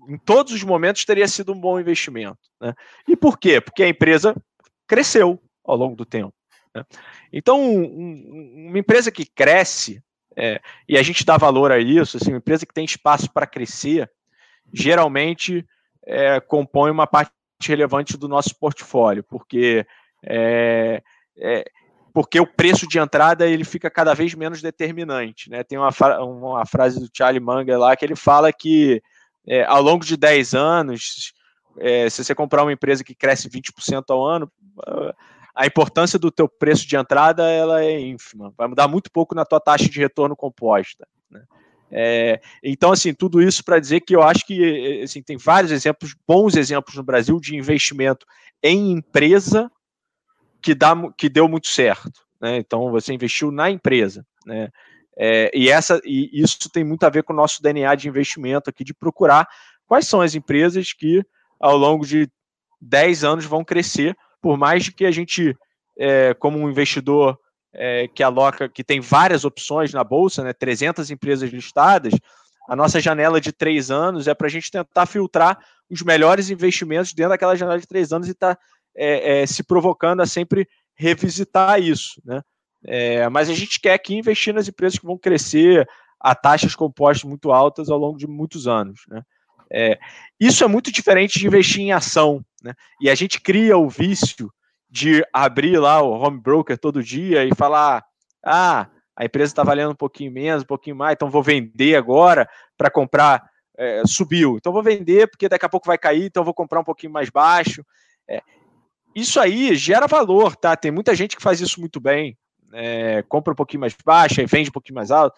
[SPEAKER 2] em todos os momentos teria sido um bom investimento, né? E por quê? Porque a empresa cresceu ao longo do tempo. Né? Então, um, uma empresa que cresce, é, e a gente dá valor a isso, assim, uma empresa que tem espaço para crescer, geralmente é, compõe uma parte relevante do nosso portfólio, porque é, é, porque o preço de entrada ele fica cada vez menos determinante. Né? Tem uma, uma frase do Charlie Munger lá que ele fala que é, ao longo de 10 anos, é, se você comprar uma empresa que cresce 20% ao ano, a importância do teu preço de entrada ela é ínfima, vai mudar muito pouco na tua taxa de retorno composta. Né? É, então, assim, tudo isso para dizer que eu acho que assim, tem vários exemplos, bons exemplos no Brasil de investimento em empresa que, dá, que deu muito certo. Né? Então, você investiu na empresa. Né? É, e, essa, e isso tem muito a ver com o nosso DNA de investimento aqui, de procurar quais são as empresas que, ao longo de 10 anos, vão crescer por mais que a gente, é, como um investidor é, que aloca, que tem várias opções na bolsa, né, 300 empresas listadas, a nossa janela de três anos é para a gente tentar filtrar os melhores investimentos dentro daquela janela de três anos e estar tá, é, é, se provocando a sempre revisitar isso, né? É, mas a gente quer aqui investir nas empresas que vão crescer a taxas compostas muito altas ao longo de muitos anos. Né? É, isso é muito diferente de investir em ação. Né? E a gente cria o vício de abrir lá o home broker todo dia e falar: ah, a empresa está valendo um pouquinho menos, um pouquinho mais, então vou vender agora para comprar. É, subiu, então vou vender porque daqui a pouco vai cair, então vou comprar um pouquinho mais baixo. É, isso aí gera valor, tá? Tem muita gente que faz isso muito bem, é, compra um pouquinho mais baixo e vende um pouquinho mais alto.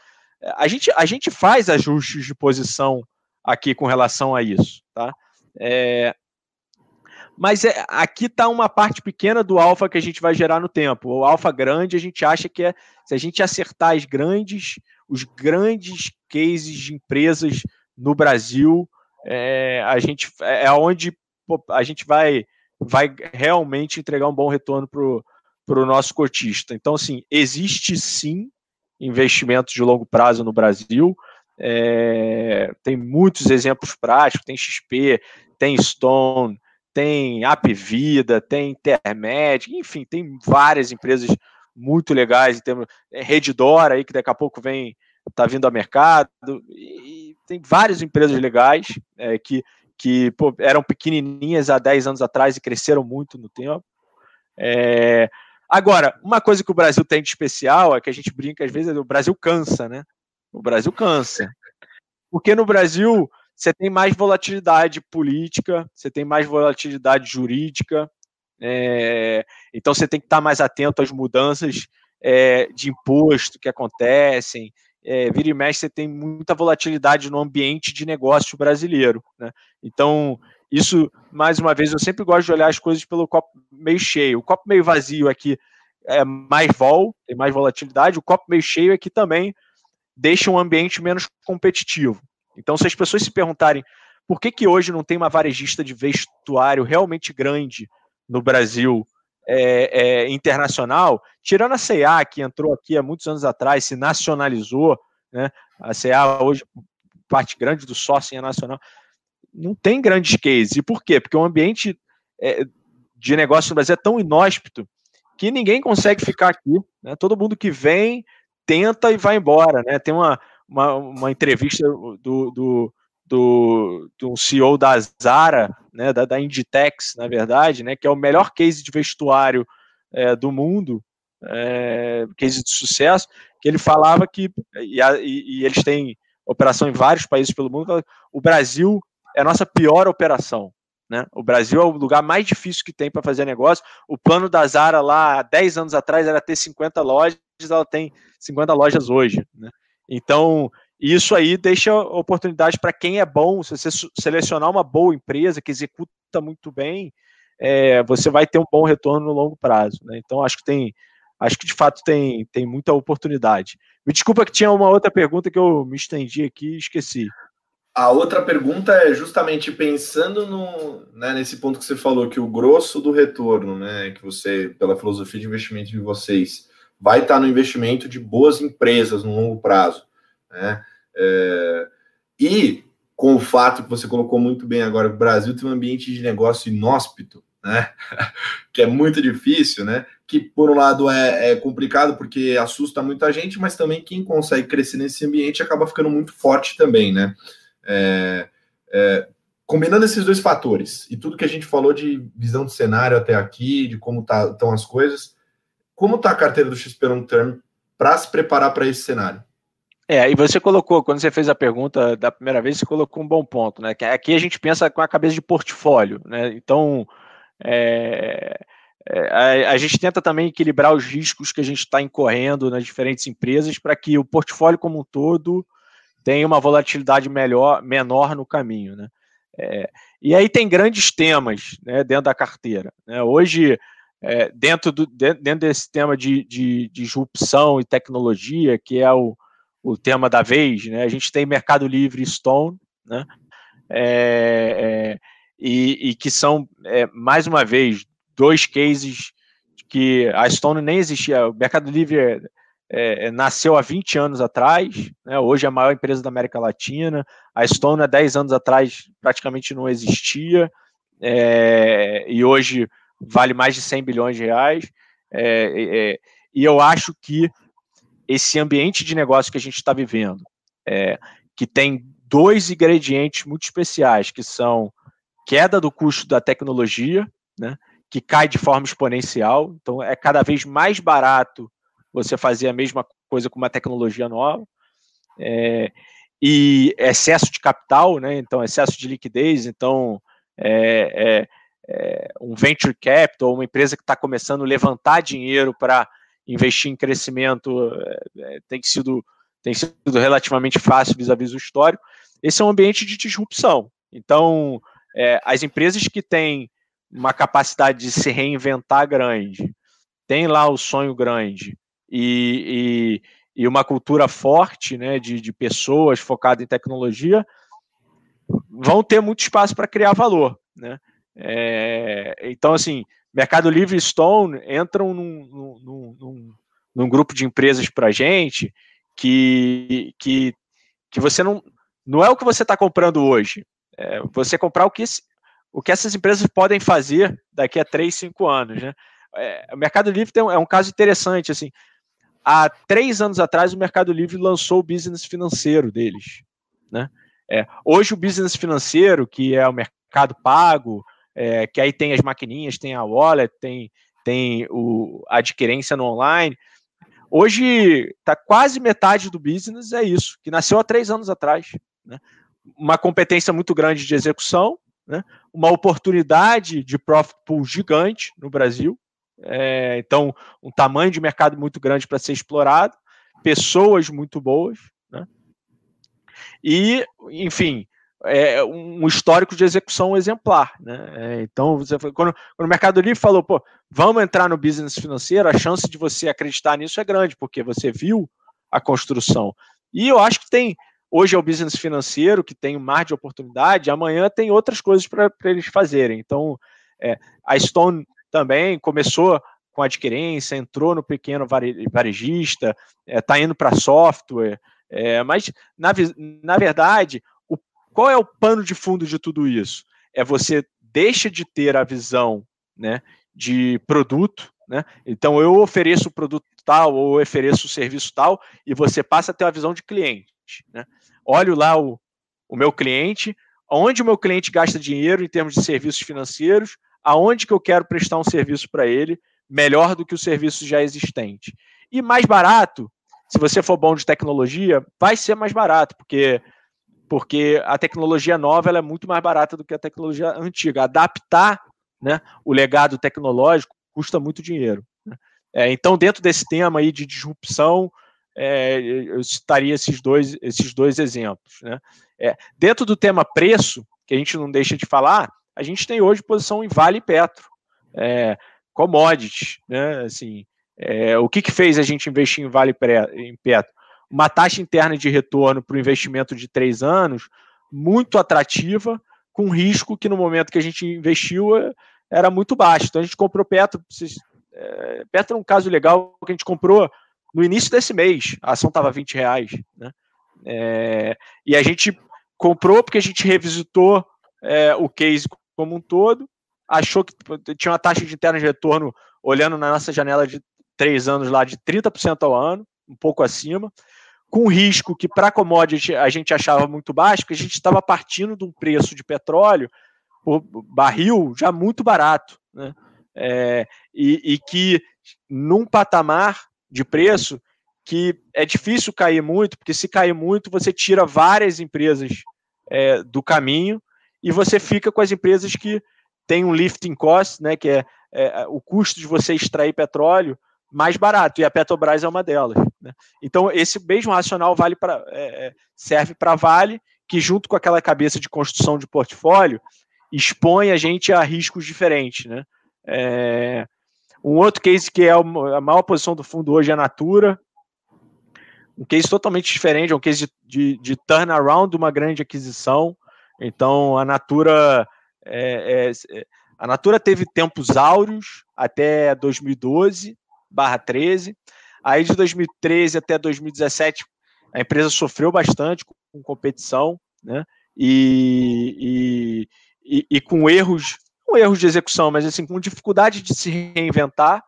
[SPEAKER 2] A gente, a gente faz ajustes de posição aqui com relação a isso, tá? É, mas é, aqui está uma parte pequena do alfa que a gente vai gerar no tempo. O alfa grande, a gente acha que é se a gente acertar as grandes, os grandes cases de empresas no Brasil, é, a gente é onde a gente vai, vai realmente entregar um bom retorno para o nosso cotista. Então, assim, existe sim investimentos de longo prazo no Brasil. É, tem muitos exemplos práticos, tem XP, tem Stone, tem Apvida, tem Intermed, enfim, tem várias empresas muito legais, temos é, Redditor aí que daqui a pouco vem está vindo ao mercado e tem várias empresas legais é, que, que pô, eram pequenininhas há 10 anos atrás e cresceram muito no tempo. É, agora, uma coisa que o Brasil tem de especial é que a gente brinca às vezes, o Brasil cansa, né? O Brasil cansa. Porque no Brasil você tem mais volatilidade política, você tem mais volatilidade jurídica, é, então você tem que estar mais atento às mudanças é, de imposto que acontecem. É, vira e mexe, você tem muita volatilidade no ambiente de negócio brasileiro. Né? Então, isso, mais uma vez, eu sempre gosto de olhar as coisas pelo copo meio cheio. O copo meio vazio aqui é mais vol, tem mais volatilidade, o copo meio cheio aqui também deixa um ambiente menos competitivo. Então, se as pessoas se perguntarem por que, que hoje não tem uma varejista de vestuário realmente grande no Brasil é, é, internacional, tirando a CA, que entrou aqui há muitos anos atrás, se nacionalizou, né? a CA hoje, parte grande do sócio é nacional, não tem grandes cases. E por quê? Porque o ambiente é, de negócio no Brasil é tão inóspito que ninguém consegue ficar aqui. Né? Todo mundo que vem tenta e vai embora. Né? Tem uma, uma, uma entrevista do, do, do, do CEO da Zara, né, da, da Inditex, na verdade, né, que é o melhor case de vestuário é, do mundo, é, case de sucesso, que ele falava que, e, e, e, eles têm operação em vários países pelo mundo, o Brasil é a nossa pior operação. Né? O Brasil é o lugar mais difícil que tem para fazer negócio. O plano da Zara lá, 10 anos atrás, era ter 50 lojas, ela tem 50 lojas hoje. Né? Então, isso aí deixa oportunidade para quem é bom. Se você selecionar uma boa empresa que executa muito bem, é, você vai ter um bom retorno no longo prazo. Né? Então, acho que tem, acho que de fato tem, tem muita oportunidade. Me desculpa que tinha uma outra pergunta que eu me estendi aqui e esqueci.
[SPEAKER 1] A outra pergunta é justamente pensando no, né, nesse ponto que você falou, que o grosso do retorno, né, que você, pela filosofia de investimento de vocês, vai estar no investimento de boas empresas no longo prazo. Né? É, e com o fato que você colocou muito bem agora, o Brasil tem um ambiente de negócio inóspito, né? que é muito difícil, né? Que por um lado é, é, complicado porque assusta muita gente, mas também quem consegue crescer nesse ambiente acaba ficando muito forte também, né? É, é, combinando esses dois fatores e tudo que a gente falou de visão de cenário até aqui, de como tá, estão as coisas, como está a carteira do XP Long Term para se preparar para esse cenário?
[SPEAKER 2] É, e você colocou, quando você fez a pergunta da primeira vez, você colocou um bom ponto, né? Que aqui a gente pensa com a cabeça de portfólio, né? Então, é, é, a, a, gente tenta também equilibrar os riscos que a gente está incorrendo nas diferentes empresas para que o portfólio como um todo tenha uma volatilidade melhor, menor no caminho, né? É, e aí tem grandes temas né, dentro da carteira. Né? Hoje, é, dentro, do, dentro desse tema de, de, de disrupção e tecnologia, que é o, o tema da vez, né? A gente tem Mercado Livre e Stone, né? É, é, e, e, que são, é, mais uma vez, dois cases que a Stone nem existia. O Mercado Livre é, é, nasceu há 20 anos atrás, né? hoje é a maior empresa da América Latina. A Stone, há 10 anos atrás, praticamente não existia, é, e hoje vale mais de 100 bilhões de reais. e eu acho que esse ambiente de negócio que a gente está vivendo, é, que tem dois ingredientes muito especiais, que são queda do custo da tecnologia, né, que cai de forma exponencial, então é cada vez mais barato você fazer a mesma coisa com uma tecnologia nova, é, e excesso de capital, né, então excesso de liquidez, então é, é, um venture capital, uma empresa que está começando a levantar dinheiro para investir em crescimento é, é, tem sido tem sido relativamente fácil vis-à-vis do histórico. Esse é um ambiente de disrupção. Então, é, as empresas que têm uma capacidade de se reinventar grande, têm lá o sonho grande e, e, e uma cultura forte né, de, de pessoas focadas em tecnologia, vão ter muito espaço para criar valor. Né? É, então, assim, Mercado Livre e Stone entram num, num, num, num grupo de empresas para gente que, que, que você não. Não é o que você está comprando hoje. É você comprar o que, o que essas empresas podem fazer daqui a 3, 5 anos. Né? É, o Mercado Livre tem, é um caso interessante. Assim, há três anos atrás, o Mercado Livre lançou o business financeiro deles. Né? É, hoje, o business financeiro, que é o mercado pago, é, que aí tem as maquininhas, tem a wallet, tem, tem o, a adquirência no online. Hoje está quase metade do business é isso, que nasceu há três anos atrás. Né? Uma competência muito grande de execução, né? uma oportunidade de profit pool gigante no Brasil. É, então, um tamanho de mercado muito grande para ser explorado, pessoas muito boas, né? e, enfim, é, um histórico de execução exemplar. Né? É, então, você, quando, quando, o Mercado Livre falou, pô, vamos entrar no business financeiro, a chance de você acreditar nisso é grande, porque você viu a construção. E eu acho que tem, hoje é o business financeiro, que tem um mar de oportunidade, amanhã tem outras coisas para eles fazerem. Então, é, a Stone também começou com adquirência, entrou no pequeno varejista, está é, indo para software, é, mas, na, na verdade, qual é o pano de fundo de tudo isso? É você deixa de ter a visão né, de produto, né? Então eu ofereço o produto tal ou ofereço o serviço tal e você passa a ter a visão de cliente. Né? Olho lá o, o meu cliente, onde o meu cliente gasta dinheiro em termos de serviços financeiros, aonde que eu quero prestar um serviço para ele melhor do que o serviço já existente. E mais barato, se você for bom de tecnologia, vai ser mais barato, porque porque a tecnologia nova é muito mais barata do que a tecnologia antiga. Adaptar né, o legado tecnológico custa muito dinheiro. Né? É, então, dentro desse tema aí de disrupção, é, eu citaria esses dois, esses dois exemplos. Né? É, dentro do tema preço, que a gente não deixa de falar, a gente tem hoje posição em Vale e Petro, é, commodities. Né? Assim, é, o que, que fez a gente investir em Vale e Petro? Uma taxa interna de retorno para o investimento de três anos muito atrativa, com risco que no momento que a gente investiu eh, era muito baixo. Então a gente comprou Petro. É, Petro é um caso legal que a gente comprou no início desse mês. A ação estava 20 reais. Né? É, e a gente comprou porque a gente revisitou é, o case como um todo, achou que tinha uma taxa de interna de retorno, olhando na nossa janela de três anos lá, de 30% ao ano, um pouco acima com risco que para commodity a gente achava muito baixo, porque a gente estava partindo de um preço de petróleo por barril já muito barato, né? É, e, e, que num patamar de preço que é difícil cair muito, porque se cair muito você tira várias empresas é, do caminho e você fica com as empresas que têm um lifting cost, né, que é, é o custo de você extrair petróleo mais barato, e a Petrobras é uma delas. Né? Então, esse mesmo racional vale pra, é, é serve para Vale, que junto com aquela cabeça de construção de portfólio, expõe a gente a riscos diferentes. Né? É, um outro case que é a maior posição do fundo hoje é a Natura, um case totalmente diferente, é um case de, de, de turnaround de uma grande aquisição. Então, a Natura é, é, a Natura teve tempos áureos até 2012, barra 13. Aí de 2013 até 2017, a empresa sofreu bastante com competição, né? E, e, e, com erros, com erros de execução, mas assim, com dificuldade de se reinventar.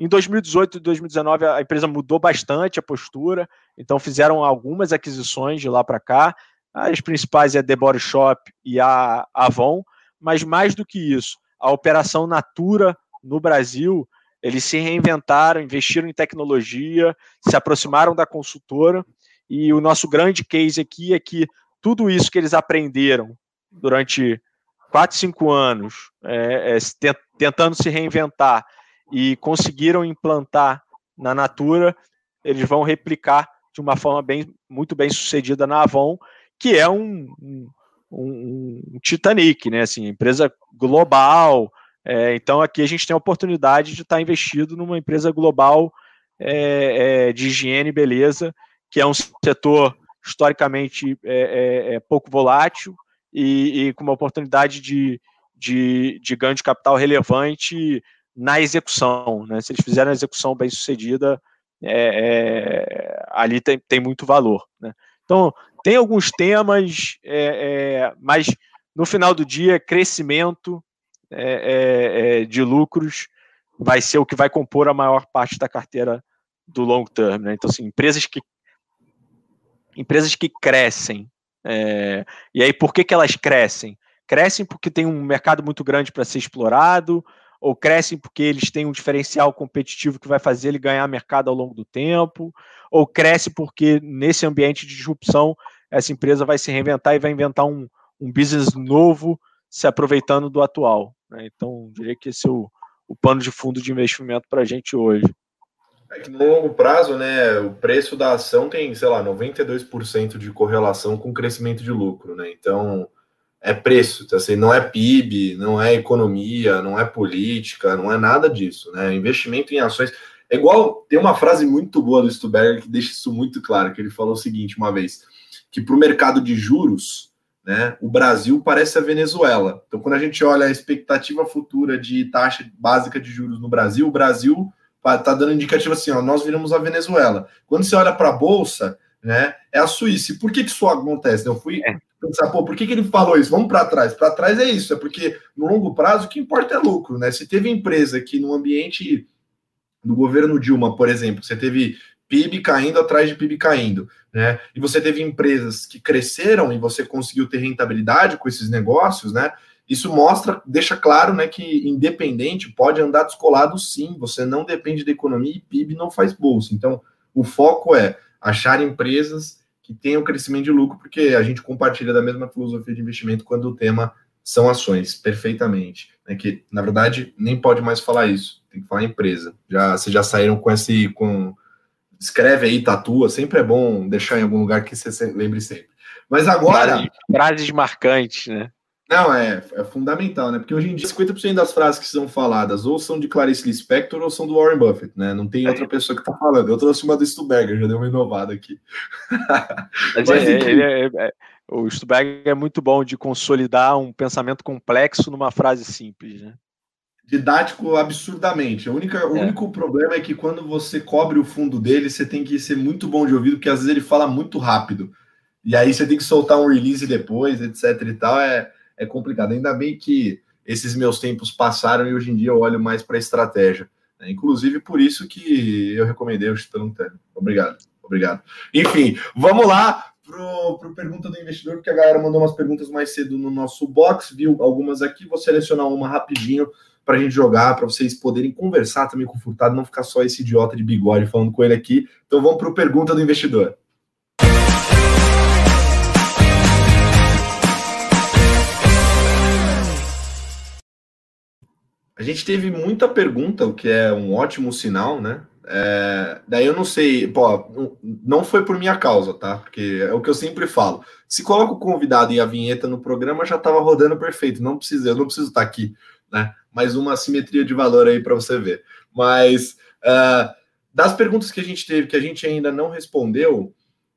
[SPEAKER 2] Em 2018 e 2019, a empresa mudou bastante a postura, então fizeram algumas aquisições de lá para cá. As principais é a The Body Shop e a Avon, mas mais do que isso, a operação Natura no Brasil, eles se reinventaram, investiram em tecnologia, se aproximaram da consultora, e o nosso grande case aqui é que tudo isso que eles aprenderam durante 4, 5 anos, é, é, tentando se reinventar e conseguiram implantar na Natura, eles vão replicar de uma forma bem, muito bem sucedida na Avon, que é um, um, um, Titanic, né? Assim, empresa global. É, então aqui a gente tem a oportunidade de estar investido numa empresa global é, é, de higiene e beleza, que é um setor historicamente é, é, é, pouco volátil e, e, com uma oportunidade de, de, de ganho de capital relevante na execução. Né? Se eles fizerem a execução bem sucedida, ali tem, tem muito valor. Né? Então, tem alguns temas, mas no final do dia, crescimento é, é, de lucros vai ser o que vai compor a maior parte da carteira do long term. Né? Então, assim, empresas que empresas que crescem. e aí, por que, que elas crescem? Crescem porque tem um mercado muito grande para ser explorado, ou crescem porque eles têm um diferencial competitivo que vai fazer ele ganhar mercado ao longo do tempo, ou cresce porque nesse ambiente de disrupção essa empresa vai se reinventar e vai inventar um, um business novo se aproveitando do atual. Né? Então, diria que esse é o, o pano de fundo de investimento para a gente hoje.
[SPEAKER 1] É que no longo prazo, né, o preço da ação tem, sei lá, 92% de correlação com o crescimento de lucro, né? Então, é preço, então, assim, não é PIB, não é economia, não é política, não é nada disso, né? Investimento em ações é igual, tem uma frase muito boa do Stuberger que deixa isso muito claro, que ele falou o seguinte uma vez, que para o mercado de juros, né, o Brasil parece a Venezuela. Então, quando a gente olha a expectativa futura de taxa básica de juros no Brasil, o Brasil está dando indicativo assim, ó, nós viramos a Venezuela. Quando você olha para a Bolsa, né, é a Suíça. E por que, que isso acontece? Eu fui é pensar, pô, por que, que ele falou isso? Vamos para trás. Para trás é isso, é porque no longo prazo o que importa é lucro, né? Se teve empresa que no ambiente do governo Dilma, por exemplo, você teve PIB caindo atrás de PIB caindo, né? E você teve empresas que cresceram e você conseguiu ter rentabilidade com esses negócios, né? Isso mostra, deixa claro, né, que independente pode andar descolado sim, você não depende da economia e PIB não faz bolsa. Então, o foco é achar empresas que tenham crescimento de lucro, porque a gente compartilha da mesma filosofia de investimento quando o tema são ações, perfeitamente. É que, na verdade, nem pode mais falar isso, tem que falar empresa. Já, vocês já saíram com esse. com Escreve aí, tatua, sempre é bom deixar em algum lugar que você lembre sempre. Mas agora.
[SPEAKER 2] Frases marcantes, né?
[SPEAKER 1] Não, é, é fundamental, né? Porque hoje em dia 50% das frases que são faladas ou são de Clarice Lispector ou são do Warren Buffett, né? Não tem outra pessoa que tá falando. Eu trouxe uma do Stuberger, já deu uma inovada aqui.
[SPEAKER 2] Mas, Mas é, é, é, o Stuberger é muito bom de consolidar um pensamento complexo numa frase simples, né?
[SPEAKER 1] Didático absurdamente. A única, O é. único problema é que quando você cobre o fundo dele, você tem que ser muito bom de ouvido, porque às vezes ele fala muito rápido. E aí você tem que soltar um release depois, etc e tal. É, é complicado. Ainda bem que esses meus tempos passaram e hoje em dia eu olho mais para a estratégia. Né? Inclusive por isso que eu recomendei o Terno. Obrigado, obrigado. Enfim, vamos lá para o pergunta do investidor, porque a galera mandou umas perguntas mais cedo no nosso box, viu algumas aqui, vou selecionar uma rapidinho para a gente jogar, para vocês poderem conversar também com o Furtado, não ficar só esse idiota de bigode falando com ele aqui. Então vamos para o pergunta do investidor. A gente teve muita pergunta, o que é um ótimo sinal, né? É, daí eu não sei, pô, não foi por minha causa, tá? Porque é o que eu sempre falo. Se coloca o convidado e a vinheta no programa, já estava rodando perfeito. Não precisa, eu não preciso estar aqui, né? Mais uma simetria de valor aí para você ver. Mas uh, das perguntas que a gente teve, que a gente ainda não respondeu,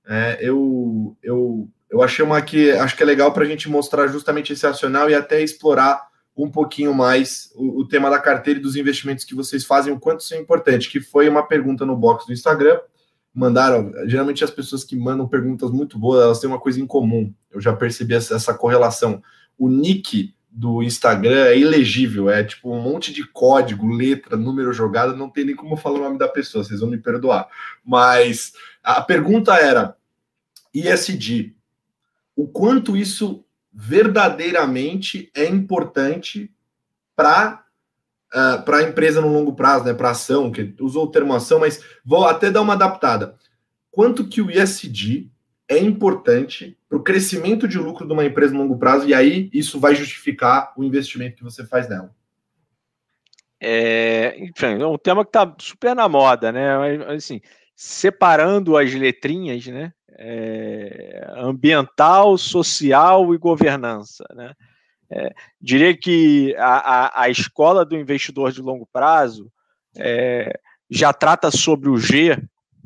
[SPEAKER 1] é, eu, eu, eu achei uma que acho que é legal para a gente mostrar justamente esse racional e até explorar um pouquinho mais o, o, tema da carteira e dos investimentos que vocês fazem, o quanto isso é importante, que foi uma pergunta no box do Instagram. Mandaram, geralmente as pessoas que mandam perguntas muito boas, elas têm uma coisa em comum. Eu já percebi essa, essa correlação. O nick do Instagram é ilegível, é tipo um monte de código, letra, número jogado, não tem nem como falar o nome da pessoa, vocês vão me perdoar. Mas a pergunta era: ISD, o quanto isso verdadeiramente é importante para uh, ah, para a empresa no longo prazo, né, para ação, que usou o termo ação, mas vou até dar uma adaptada. Quanto que o ISD é importante para o crescimento de lucro de uma empresa no longo prazo, e aí isso vai justificar o investimento que você faz nela.
[SPEAKER 2] É, enfim, é um tema que está super na moda, né? Assim, separando as letrinhas, né? É, ambiental, social e governança, né? É, diria que a, a, a, escola do investidor de longo prazo é, já trata sobre o G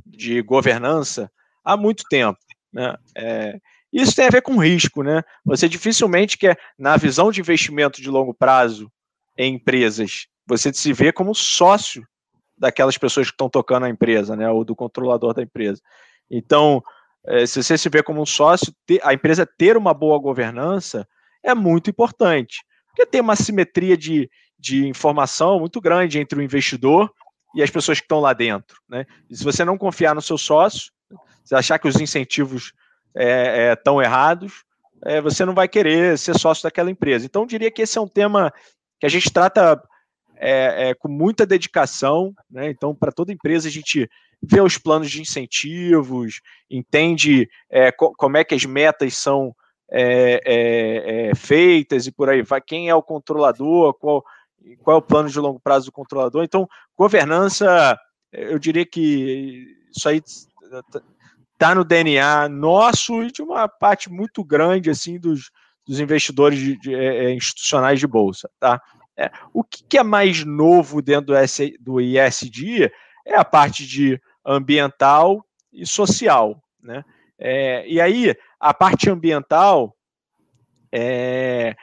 [SPEAKER 2] de governança há muito tempo. Né? É, isso tem a ver com risco, né? Você dificilmente quer, na visão de investimento de longo prazo em empresas, você se vê como sócio daquelas pessoas que estão tocando a empresa, né? Ou do controlador da empresa. Então, é, se você se vê como um sócio, a empresa ter uma boa governança é muito importante. Porque tem uma simetria de, de informação muito grande entre o investidor e as pessoas que estão lá dentro. Né? E se você não confiar no seu sócio, se achar que os incentivos estão é, é, errados, é, você não vai querer ser sócio daquela empresa. Então, eu diria que esse é um tema que a gente trata é, é, com muita dedicação. Né? Então, para toda empresa, a gente vê os planos de incentivos, entende é, co como é que as metas são feitas e por aí vai. Quem é o controlador, qual, qual é o plano de longo prazo do controlador. Então, governança, eu diria que isso aí está no DNA nosso e de uma parte muito grande assim dos, dos investidores de, de, é, é institucionais de bolsa, tá? É, o que, que, é mais novo dentro do, S, do ISD é a parte de ambiental e social, né? É, e aí a parte ambiental é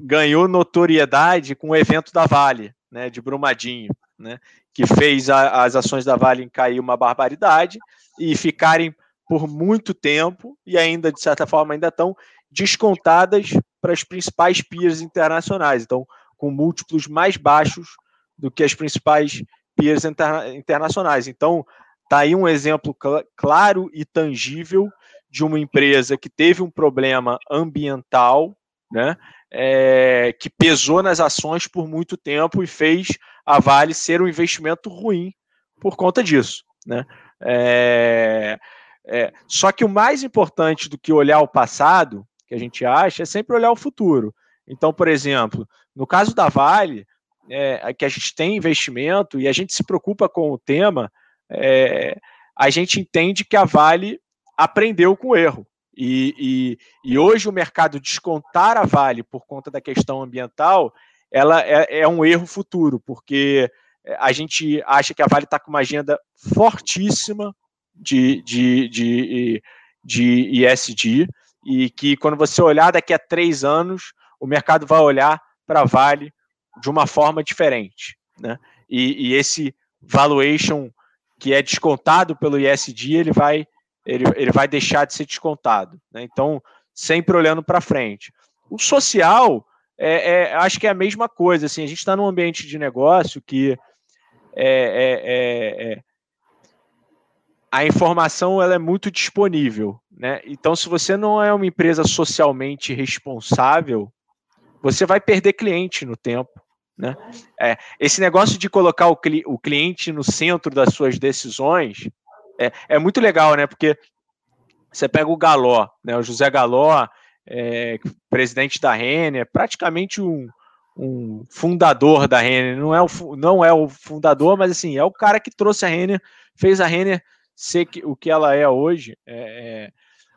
[SPEAKER 2] ganhou notoriedade com o evento da Vale, né, de Brumadinho, né, que fez a, as ações da Vale cair uma barbaridade e ficarem por muito tempo e ainda, de certa forma, ainda estão descontadas para as principais peers internacionais, então com múltiplos mais baixos do que as principais peers interna internacionais. Então, está aí um exemplo cl claro e tangível de uma empresa que teve um problema ambiental, né, é, que pesou nas ações por muito tempo e fez a Vale ser um investimento ruim por conta disso. Né? É, é, só que o mais importante do que olhar o passado, que a gente acha, é sempre olhar o futuro. Então, por exemplo, no caso da Vale, é, que a gente tem investimento e a gente se preocupa com o tema, é, a gente entende que a Vale aprendeu com o erro. E, e, e, hoje o mercado descontar a Vale por conta da questão ambiental, ela é, é um erro futuro, porque a gente acha que a Vale está com uma agenda fortíssima de, de, de, de ESG e que quando você olhar daqui a três anos, o mercado vai olhar para a Vale de uma forma diferente. Né? E, e, esse valuation que é descontado pelo ISD, ele vai, ele, ele vai deixar de ser descontado. Né? Então, sempre olhando para frente. O social, é, é, acho que é a mesma coisa. Assim, a gente está num ambiente de negócio que é, é, é a informação ela é muito disponível, né? Então, se você não é uma empresa socialmente responsável, você vai perder cliente no tempo, né? É, esse negócio de colocar o, cli o, cliente no centro das suas decisões é, é, muito legal, né? Porque você pega o Galó, né? O José Galó, é, presidente da Renner, praticamente um, um fundador da Renner, não é, o, não é o fundador, mas assim, é o cara que trouxe a Renner, fez a Renner ser que, o que ela é hoje. É, é,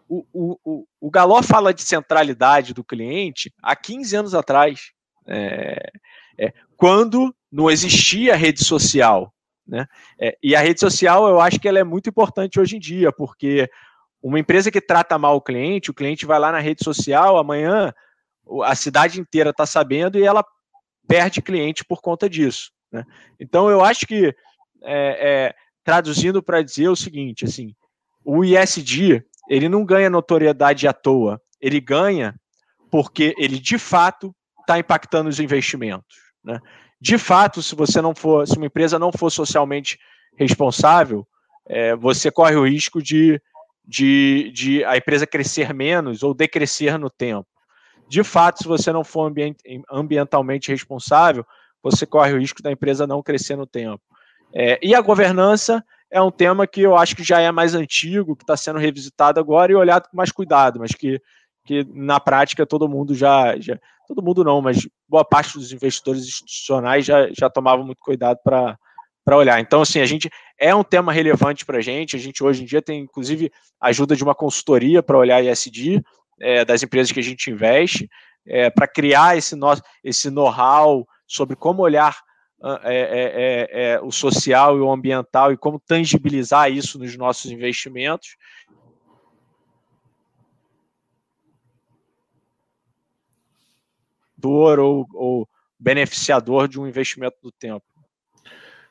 [SPEAKER 2] o, o, o Galó fala de centralidade do cliente há 15 anos atrás, é, é, quando não existia rede social. Né? É, e a rede social eu acho que ela é muito importante hoje em dia, porque uma empresa que trata mal o cliente, o cliente vai lá na rede social, amanhã a cidade inteira está sabendo e ela perde cliente por conta disso. Né? Então eu acho que é, é, traduzindo para dizer o seguinte, assim, o ISD, ele não ganha notoriedade à toa, ele ganha porque ele de fato está impactando os investimentos. Né? De fato, se você não for, se uma empresa não for socialmente responsável, é, você corre o risco de, de, de a empresa crescer menos ou decrescer no tempo. De fato, se você não for ambient, ambientalmente responsável, você corre o risco da empresa não crescer no tempo. É, e a governança é um tema que eu acho que já é mais antigo, que está sendo revisitado agora e olhado com mais cuidado, mas que, que na prática todo mundo já, já. Todo mundo não, mas boa parte dos investidores institucionais já, já tomavam muito cuidado para para olhar. Então, assim, a gente é um tema relevante para a gente. A gente hoje em dia tem, inclusive, ajuda de uma consultoria para olhar ISD é, das empresas que a gente investe, é, para criar esse, no, esse know-how sobre como olhar é, é, é, é, o social e o ambiental e como tangibilizar isso nos nossos investimentos. Ou, ou beneficiador de um investimento do tempo.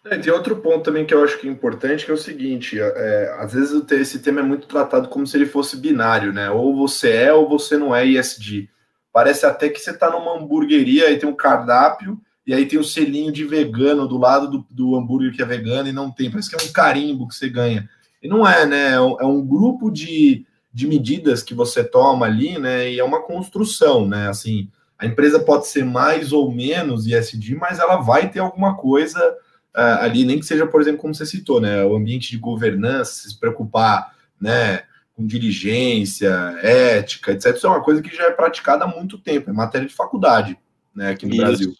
[SPEAKER 1] É, tem outro ponto também que eu acho que é importante, que é o seguinte: é, às vezes esse tema é muito tratado como se ele fosse binário, né? Ou você é ou você não é ISD. Parece até que você está numa hamburgueria e tem um cardápio e aí tem o selinho de vegano do lado do, do hambúrguer que é vegano e não tem, parece que é um carimbo que você ganha. E não é, né? É um, é um grupo de, de medidas que você toma ali, né? E é uma construção, né? Assim, a empresa pode ser mais ou menos ISD, mas ela vai ter alguma coisa uh, ali, nem que seja, por exemplo, como você citou, né? O ambiente de governança, se preocupar, né? Com diligência, ética, etc. Isso é uma coisa que já é praticada há muito tempo, é matéria de faculdade, né? Aqui no Isso. Brasil.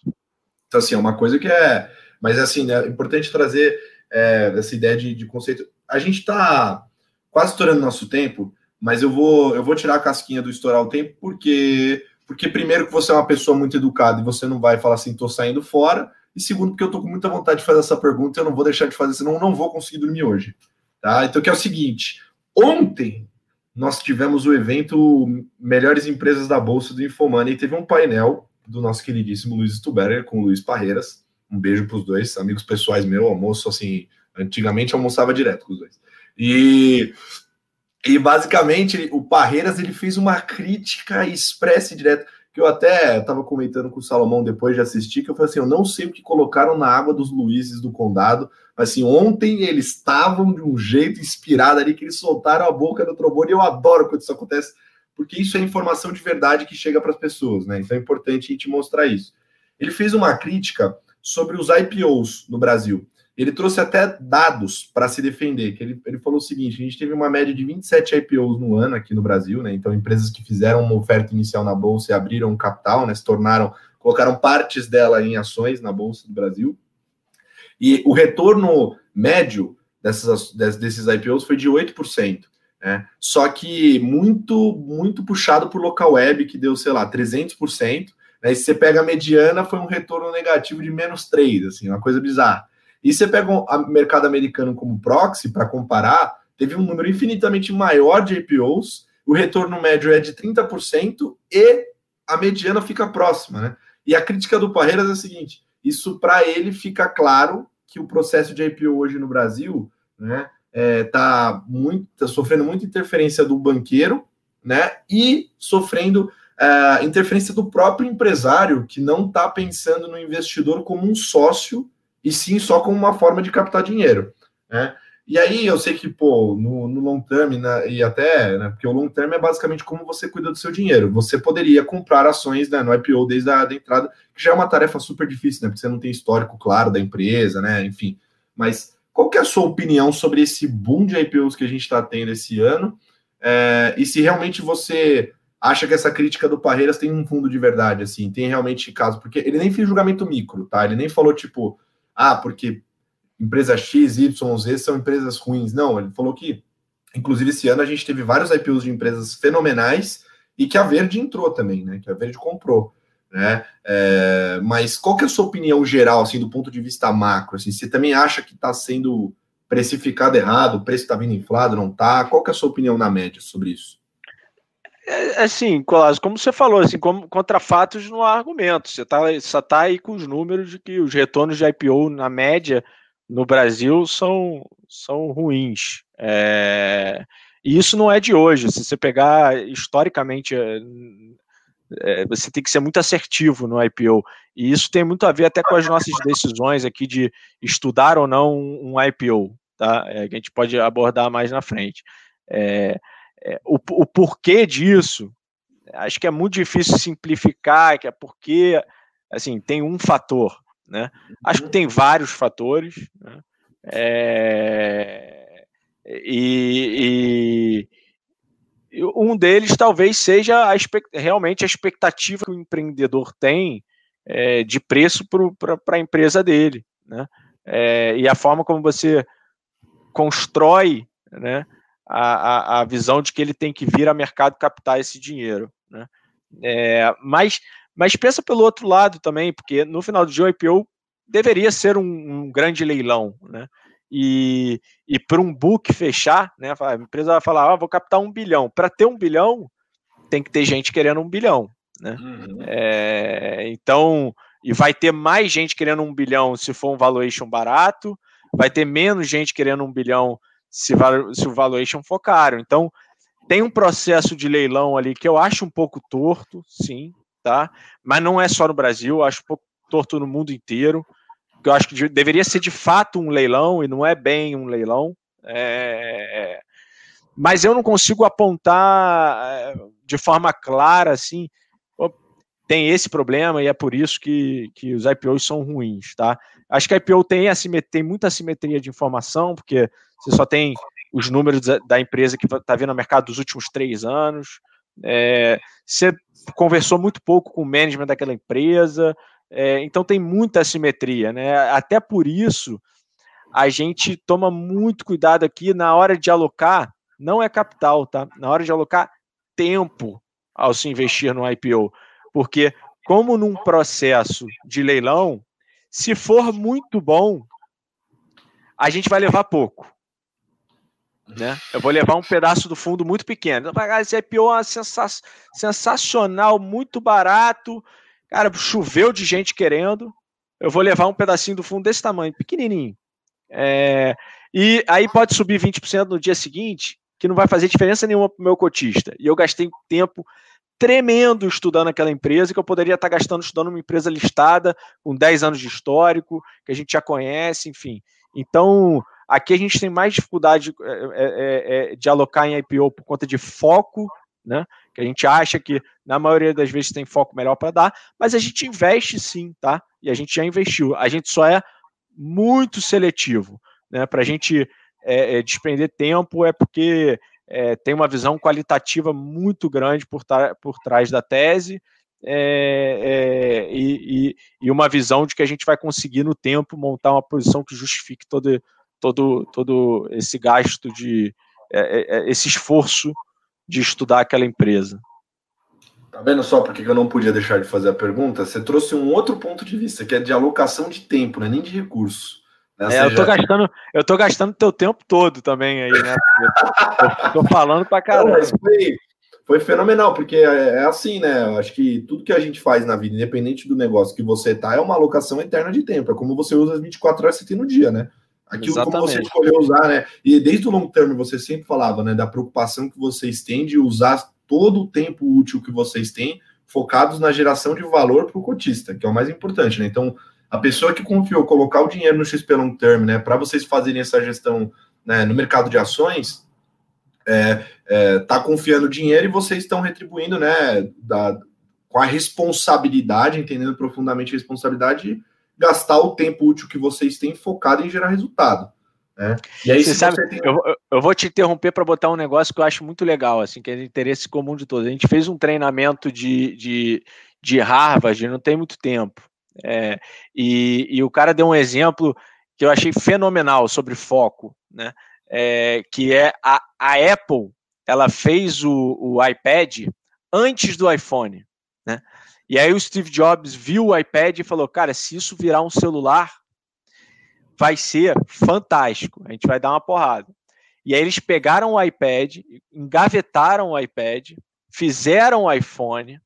[SPEAKER 1] Então, assim, é uma coisa que é. Mas, assim, né, é importante trazer é, essa ideia de, de conceito. A gente está quase estourando nosso tempo, mas eu vou, eu vou tirar a casquinha do estourar o tempo, porque, porque primeiro, que você é uma pessoa muito educada e você não vai falar assim, tô saindo fora. E segundo, porque eu tô com muita vontade de fazer essa pergunta e eu não vou deixar de fazer, senão eu não vou conseguir dormir hoje. Tá? Então, que é o seguinte: ontem nós tivemos o evento Melhores Empresas da Bolsa do Infomoney e teve um painel do nosso queridíssimo Luiz Stuberger com o Luiz Parreiras. Um beijo para os dois, amigos pessoais meu, almoço assim, antigamente almoçava direto com os dois. E, e basicamente o Parreiras ele fez uma crítica expressa e direta, que eu até estava comentando com o Salomão depois de assistir, que eu falei assim, eu não sei o que colocaram na água dos Luizes do Condado, mas assim, ontem eles estavam de um jeito inspirado ali, que eles soltaram a boca no trombone, e eu adoro quando isso acontece, porque isso é informação de verdade que chega para as pessoas, né? Então é importante a gente mostrar isso. Ele fez uma crítica sobre os IPOs no Brasil. Ele trouxe até dados para se defender, que ele, ele falou o seguinte: a gente teve uma média de 27 IPOs no ano aqui no Brasil, né? Então, empresas que fizeram uma oferta inicial na Bolsa e abriram capital, né? Se tornaram, colocaram partes dela em ações na Bolsa do Brasil. E o retorno médio dessas, desses IPOs foi de 8%. Né? Só que muito, muito puxado por local web, que deu, sei lá, 300%. Né? E se você pega a mediana, foi um retorno negativo de menos 3%, assim, uma coisa bizarra. E você pega o mercado americano como proxy, para comparar, teve um número infinitamente maior de IPOs, o retorno médio é de 30% e a mediana fica próxima, né? E a crítica do Parreiras é a seguinte: isso para ele fica claro que o processo de IPO hoje no Brasil, né, está é, tá muito, tá sofrendo muita interferência do banqueiro, né? E sofrendo é, interferência do próprio empresário, que não está pensando no investidor como um sócio, e sim só como uma forma de captar dinheiro. Né? E aí eu sei que, pô, no, no long term, né, e até, né, porque o long term é basicamente como você cuida do seu dinheiro. Você poderia comprar ações né, no IPO desde a da entrada, que já é uma tarefa super difícil, né? Porque você não tem histórico claro da empresa, né? Enfim. Mas qual que é a sua opinião sobre esse boom de IPOs que a gente está tendo esse ano? É, e se realmente você acha que essa crítica do Parreiras tem um fundo de verdade, assim, tem realmente caso, porque ele nem fez julgamento micro, tá? Ele nem falou, tipo, ah, porque empresa X, Y, Z são empresas ruins. Não, ele falou que, inclusive, esse ano a gente teve vários IPOs de empresas fenomenais e que a Verde entrou também, né? Que a Verde comprou né? É, mas qual que é a sua opinião geral, assim, do ponto de vista macro? Assim, você também acha que está sendo precificado errado, o preço está vindo inflado, não está? Qual que é a sua opinião na média sobre isso?
[SPEAKER 2] É, assim, Colásio, como você falou, assim, como, contra fatos não há argumentos. Você está só tá aí com os números de que os retornos de IPO, na média, no Brasil, são, são ruins. É, e isso não é de hoje. Se você pegar historicamente é, você tem que ser muito assertivo no IPO. E isso tem muito a ver até com as nossas decisões aqui de estudar ou não um, IPO, tá? É, que a gente pode abordar mais na frente. É, é, o, o porquê disso, acho que é muito difícil simplificar, que é porque, assim, tem um fator, né? Acho que tem vários fatores, né? É, e, e, um deles talvez seja a realmente a expectativa que o empreendedor tem é, de preço para a empresa dele, né? É, e a forma como você constrói, né? A, a, visão de que ele tem que vir a mercado captar esse dinheiro, né? É, mas, mas pensa pelo outro lado também, porque no final do dia o IPO deveria ser um, um grande leilão, né? E, e para um book fechar, né? A empresa vai falar, ah, vou captar um bilhão. Para ter um bilhão, tem que ter gente querendo um bilhão, né? Uhum. É, então, e vai ter mais gente querendo um bilhão se for um valuation barato, vai ter menos gente querendo um bilhão se, se o valuation for caro. Então, tem um processo de leilão ali que eu acho um pouco torto, sim, tá? Mas não é só no Brasil, eu acho um pouco torto no mundo inteiro. Eu acho que deveria ser de fato um leilão e não é bem um leilão. É... Mas eu não consigo apontar é, de forma clara assim. Tem esse problema e é por isso que, que os IPOs são ruins, tá? Acho que a IPO tem, tem muita assimetria de informação, porque você só tem os números da, empresa que está vindo no mercado dos últimos três anos. É, você conversou muito pouco com o management daquela empresa, é, então tem muita assimetria, né? Até por isso a gente toma muito cuidado aqui na hora de alocar, não é capital, tá? Na hora de alocar tempo ao se investir no IPO, porque como num processo de leilão, se for muito bom, a gente vai levar pouco. Né? Eu vou levar um pedaço do fundo muito pequeno. Então, esse IPO é sensacional, muito barato. Cara, choveu de gente querendo. Eu vou levar um pedacinho do fundo desse tamanho, pequenininho. É, e aí pode subir 20% no dia seguinte, que não vai fazer diferença nenhuma para o meu cotista. E eu gastei tempo tremendo estudando aquela empresa, que eu poderia estar gastando estudando uma empresa listada, com 10 anos de histórico, que a gente já conhece, enfim. Então, Aqui a gente tem mais dificuldade é, é, de alocar em IPO por conta de foco, né? Que a gente acha que na maioria das vezes tem foco melhor para dar, mas a gente investe sim, tá? E a gente já investiu. A gente só é muito seletivo, né? Para a gente é, é, despender tempo é porque é, tem uma visão qualitativa muito grande por, por trás da tese. É, é, e, e, uma visão de que a gente vai conseguir no tempo montar uma posição que justifique todo, todo, todo esse gasto de é, é, é, esse esforço de estudar aquela empresa.
[SPEAKER 1] Tá vendo só porque eu não podia deixar de fazer a pergunta? Você trouxe um outro ponto de vista, que é de alocação de tempo, né? nem de recurso.
[SPEAKER 2] É, eu tô gastando, eu tô gastando teu tempo todo também aí, né? Eu tô falando pra caramba. Não,
[SPEAKER 1] foi, foi fenomenal, porque é, é, assim, né? Eu acho que tudo que a gente faz na vida, independente do negócio que você tá, é uma alocação eterna de tempo. É como você usa as 24 horas que você tem no dia, né? Aquilo Exatamente. como você escolheu usar, né? E desde o long term você sempre falava, né, da preocupação que vocês têm de usar todo o tempo útil que vocês têm focados na geração de valor para o cotista, que é o mais importante, né? Então, a pessoa que confiou colocar o dinheiro no XP long term, né, para vocês fazerem essa gestão né, no mercado de ações, é, é, tá confiando dinheiro e vocês estão retribuindo, né, da, com a responsabilidade, entendendo profundamente a responsabilidade gastar o tempo útil que vocês têm focado em gerar resultado. Né?
[SPEAKER 2] E aí, você sabe, você tem... eu, eu, vou te interromper para botar um negócio que eu acho muito legal, assim, que é de interesse comum de todos. A gente fez um treinamento de, de, de Harvard não tem muito tempo. É, e, e o cara deu um exemplo que eu achei fenomenal sobre foco, né? É, que é a, a Apple, ela fez o, o iPad antes do iPhone, né? E aí o Steve Jobs viu o iPad e falou: cara, se isso virar um celular, vai ser fantástico. A gente vai dar uma porrada. E aí eles pegaram o iPad, engavetaram o iPad, fizeram o iPhone,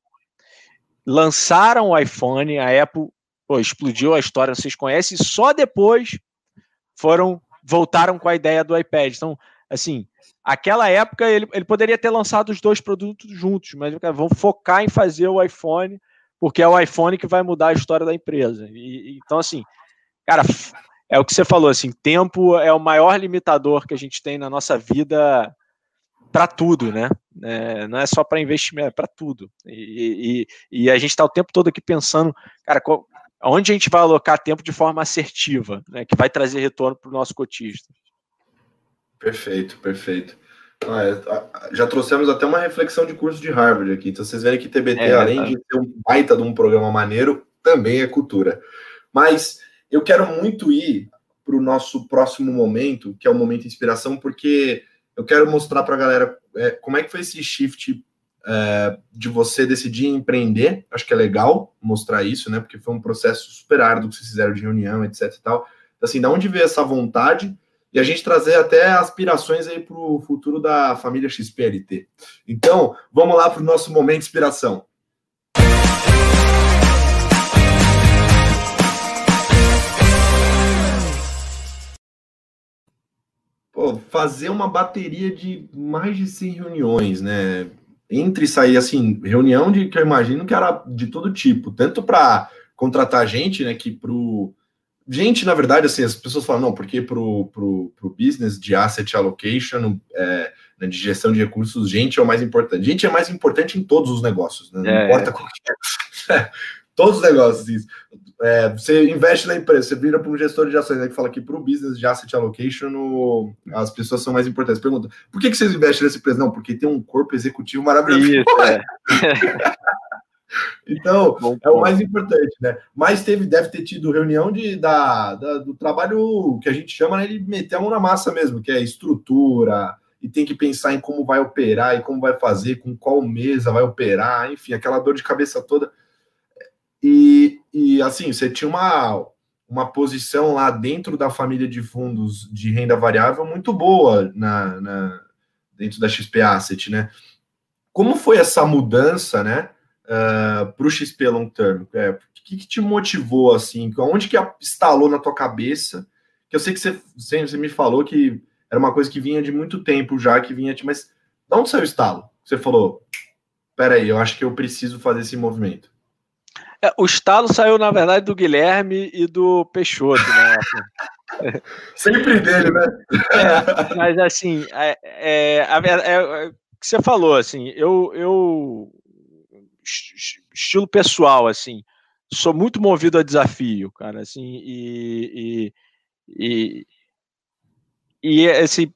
[SPEAKER 2] lançaram o iPhone, a Apple pô, explodiu a história, vocês conhecem, e só depois foram voltaram com a ideia do iPad. Então, assim, aquela época ele, ele poderia ter lançado os dois produtos juntos, mas cara, vão focar em fazer o iPhone, porque é o iPhone que vai mudar a história da empresa. E, então, assim, cara, é o que você falou, assim, tempo é o maior limitador que a gente tem na nossa vida para tudo, né? É, não é só para investimento, é para tudo. E, e, e, a gente está o tempo todo aqui pensando, cara, onde a gente vai alocar tempo de forma assertiva, né, que vai trazer retorno para o nosso cotista.
[SPEAKER 1] Perfeito, perfeito. Ah, é, já trouxemos até uma reflexão de curso de Harvard aqui. Então vocês verem que TBT, é, além tá. de ser um baita de um programa maneiro, também é cultura. Mas eu quero muito ir para o nosso próximo momento, que é o momento de inspiração, porque eu quero mostrar para a galera é, como é que foi esse shift é, de você decidir empreender. Acho que é legal mostrar isso, né? Porque foi um processo super árduo que vocês fizeram de reunião, etc e tal. Então, assim, da onde veio essa vontade e a gente trazer até aspirações aí para o futuro da família XPLT. Então, vamos lá para o nosso momento de inspiração. Pô, fazer uma bateria de mais de 100 reuniões, né? Entre e sair, assim, reunião de que eu imagino que era de todo tipo, tanto para contratar gente, né, que pro gente, na verdade, assim, as pessoas falam, não, porque pro, pro, pro business de asset allocation, é, né, de gestão de recursos, gente é o mais importante. Gente é mais importante em todos os negócios, né? não é, importa é. qual que é. Todos os negócios, isso. É, você investe na empresa, você vira para um gestor de ações né, que fala que para o business de asset allocation o, as pessoas são mais importantes. Pergunta, por que, que vocês investem nessa empresa? Não, porque tem um corpo executivo maravilhoso. Isso, é. então, Bom, é o mais importante, né? Mas teve, deve ter tido reunião de, da, da, do trabalho que a gente chama né, de meter a mão na massa mesmo, que é estrutura, e tem que pensar em como vai operar e como vai fazer, com qual mesa vai operar, enfim, aquela dor de cabeça toda. E, e assim, você tinha uma, uma posição lá dentro da família de fundos de renda variável muito boa na, na dentro da XP Asset, né? Como foi essa mudança, né, uh, ah, para o XP Long Term? É, o que, que, te motivou, assim? Onde que instalou na tua cabeça? Que eu sei que você, você me falou que era uma coisa que vinha de muito tempo já, que vinha de... Mas de onde saiu o estalo? Você falou, peraí, eu acho que eu preciso fazer esse movimento.
[SPEAKER 2] É, o estalo saiu, na verdade, do Guilherme e do Peixoto, né?
[SPEAKER 1] Sempre dele, né?
[SPEAKER 2] É, mas assim, é, é, a, é, o que você falou, assim, eu, eu estilo pessoal, assim, sou muito movido a desafio, cara, assim, e, e, e, e assim,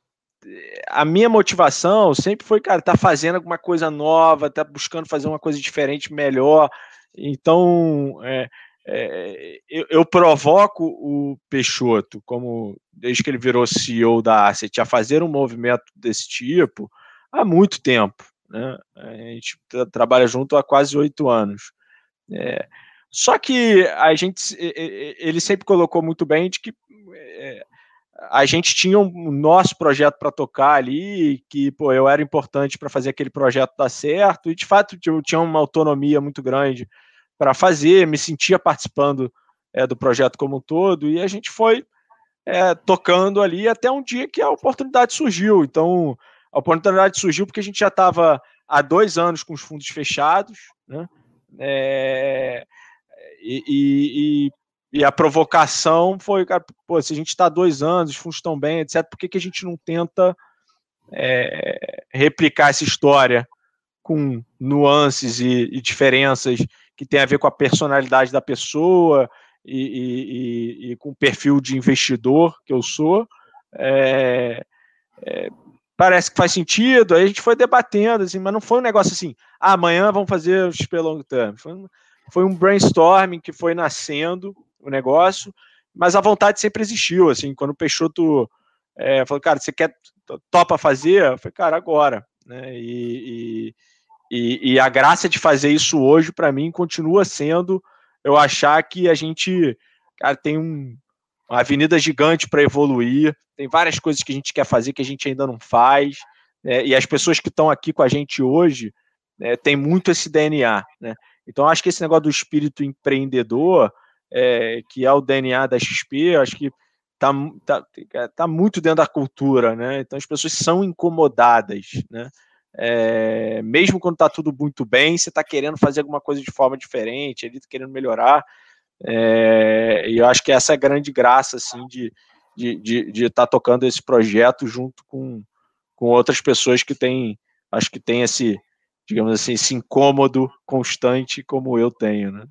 [SPEAKER 2] a minha motivação sempre foi, cara, tá fazendo alguma coisa nova, tá buscando fazer uma coisa diferente, melhor, então, é, é, eu, eu, provoco o Peixoto, como desde que ele virou CEO da Asset, a fazer um movimento desse tipo há muito tempo. Né? A gente trabalha junto há quase oito anos. É, só que a gente, ele sempre colocou muito bem de que é, a gente tinha um nosso projeto para tocar ali, que pô, eu era importante para fazer aquele projeto dar certo, e de fato eu tinha uma autonomia muito grande para fazer, me sentia participando é, do projeto como um todo, e a gente foi é, tocando ali até um dia que a oportunidade surgiu. Então, a oportunidade surgiu porque a gente já estava há dois anos com os fundos fechados, né? É, e, e, e, a provocação foi, cara, pô, se a gente está dois anos, os fundos estão bem, etc., por que, que a gente não tenta é, replicar essa história com nuances e, e, diferenças que tem a ver com a personalidade da pessoa e, e com o perfil de investidor que eu sou? É, é, parece que faz sentido, aí a gente foi debatendo, assim, mas não foi um negócio assim, ah, amanhã vamos fazer o XP Long Term. Foi, foi um brainstorming que foi nascendo o negócio, mas a vontade sempre existiu, assim, quando o Peixoto é, falou, cara, você quer, topa fazer? Eu falei, cara, agora, né, e, e, e a graça de fazer isso hoje, para mim, continua sendo eu achar que a gente cara, tem um, uma avenida gigante para evoluir, tem várias coisas que a gente quer fazer que a gente ainda não faz, né, e as pessoas que estão aqui com a gente hoje né, tem muito esse DNA. Né? Então, acho que esse negócio do espírito empreendedor, é, que é o DNA da XP, acho que tá, tá, tá muito dentro da cultura, né? Então as pessoas são incomodadas, né? É, mesmo quando está tudo muito bem, você está querendo fazer alguma coisa de forma diferente, está querendo melhorar. É, e eu acho que essa é a grande graça assim, de estar de, de, tá tocando esse projeto junto com, com outras pessoas que têm, acho que tem esse, digamos assim, esse incômodo constante como eu tenho, né?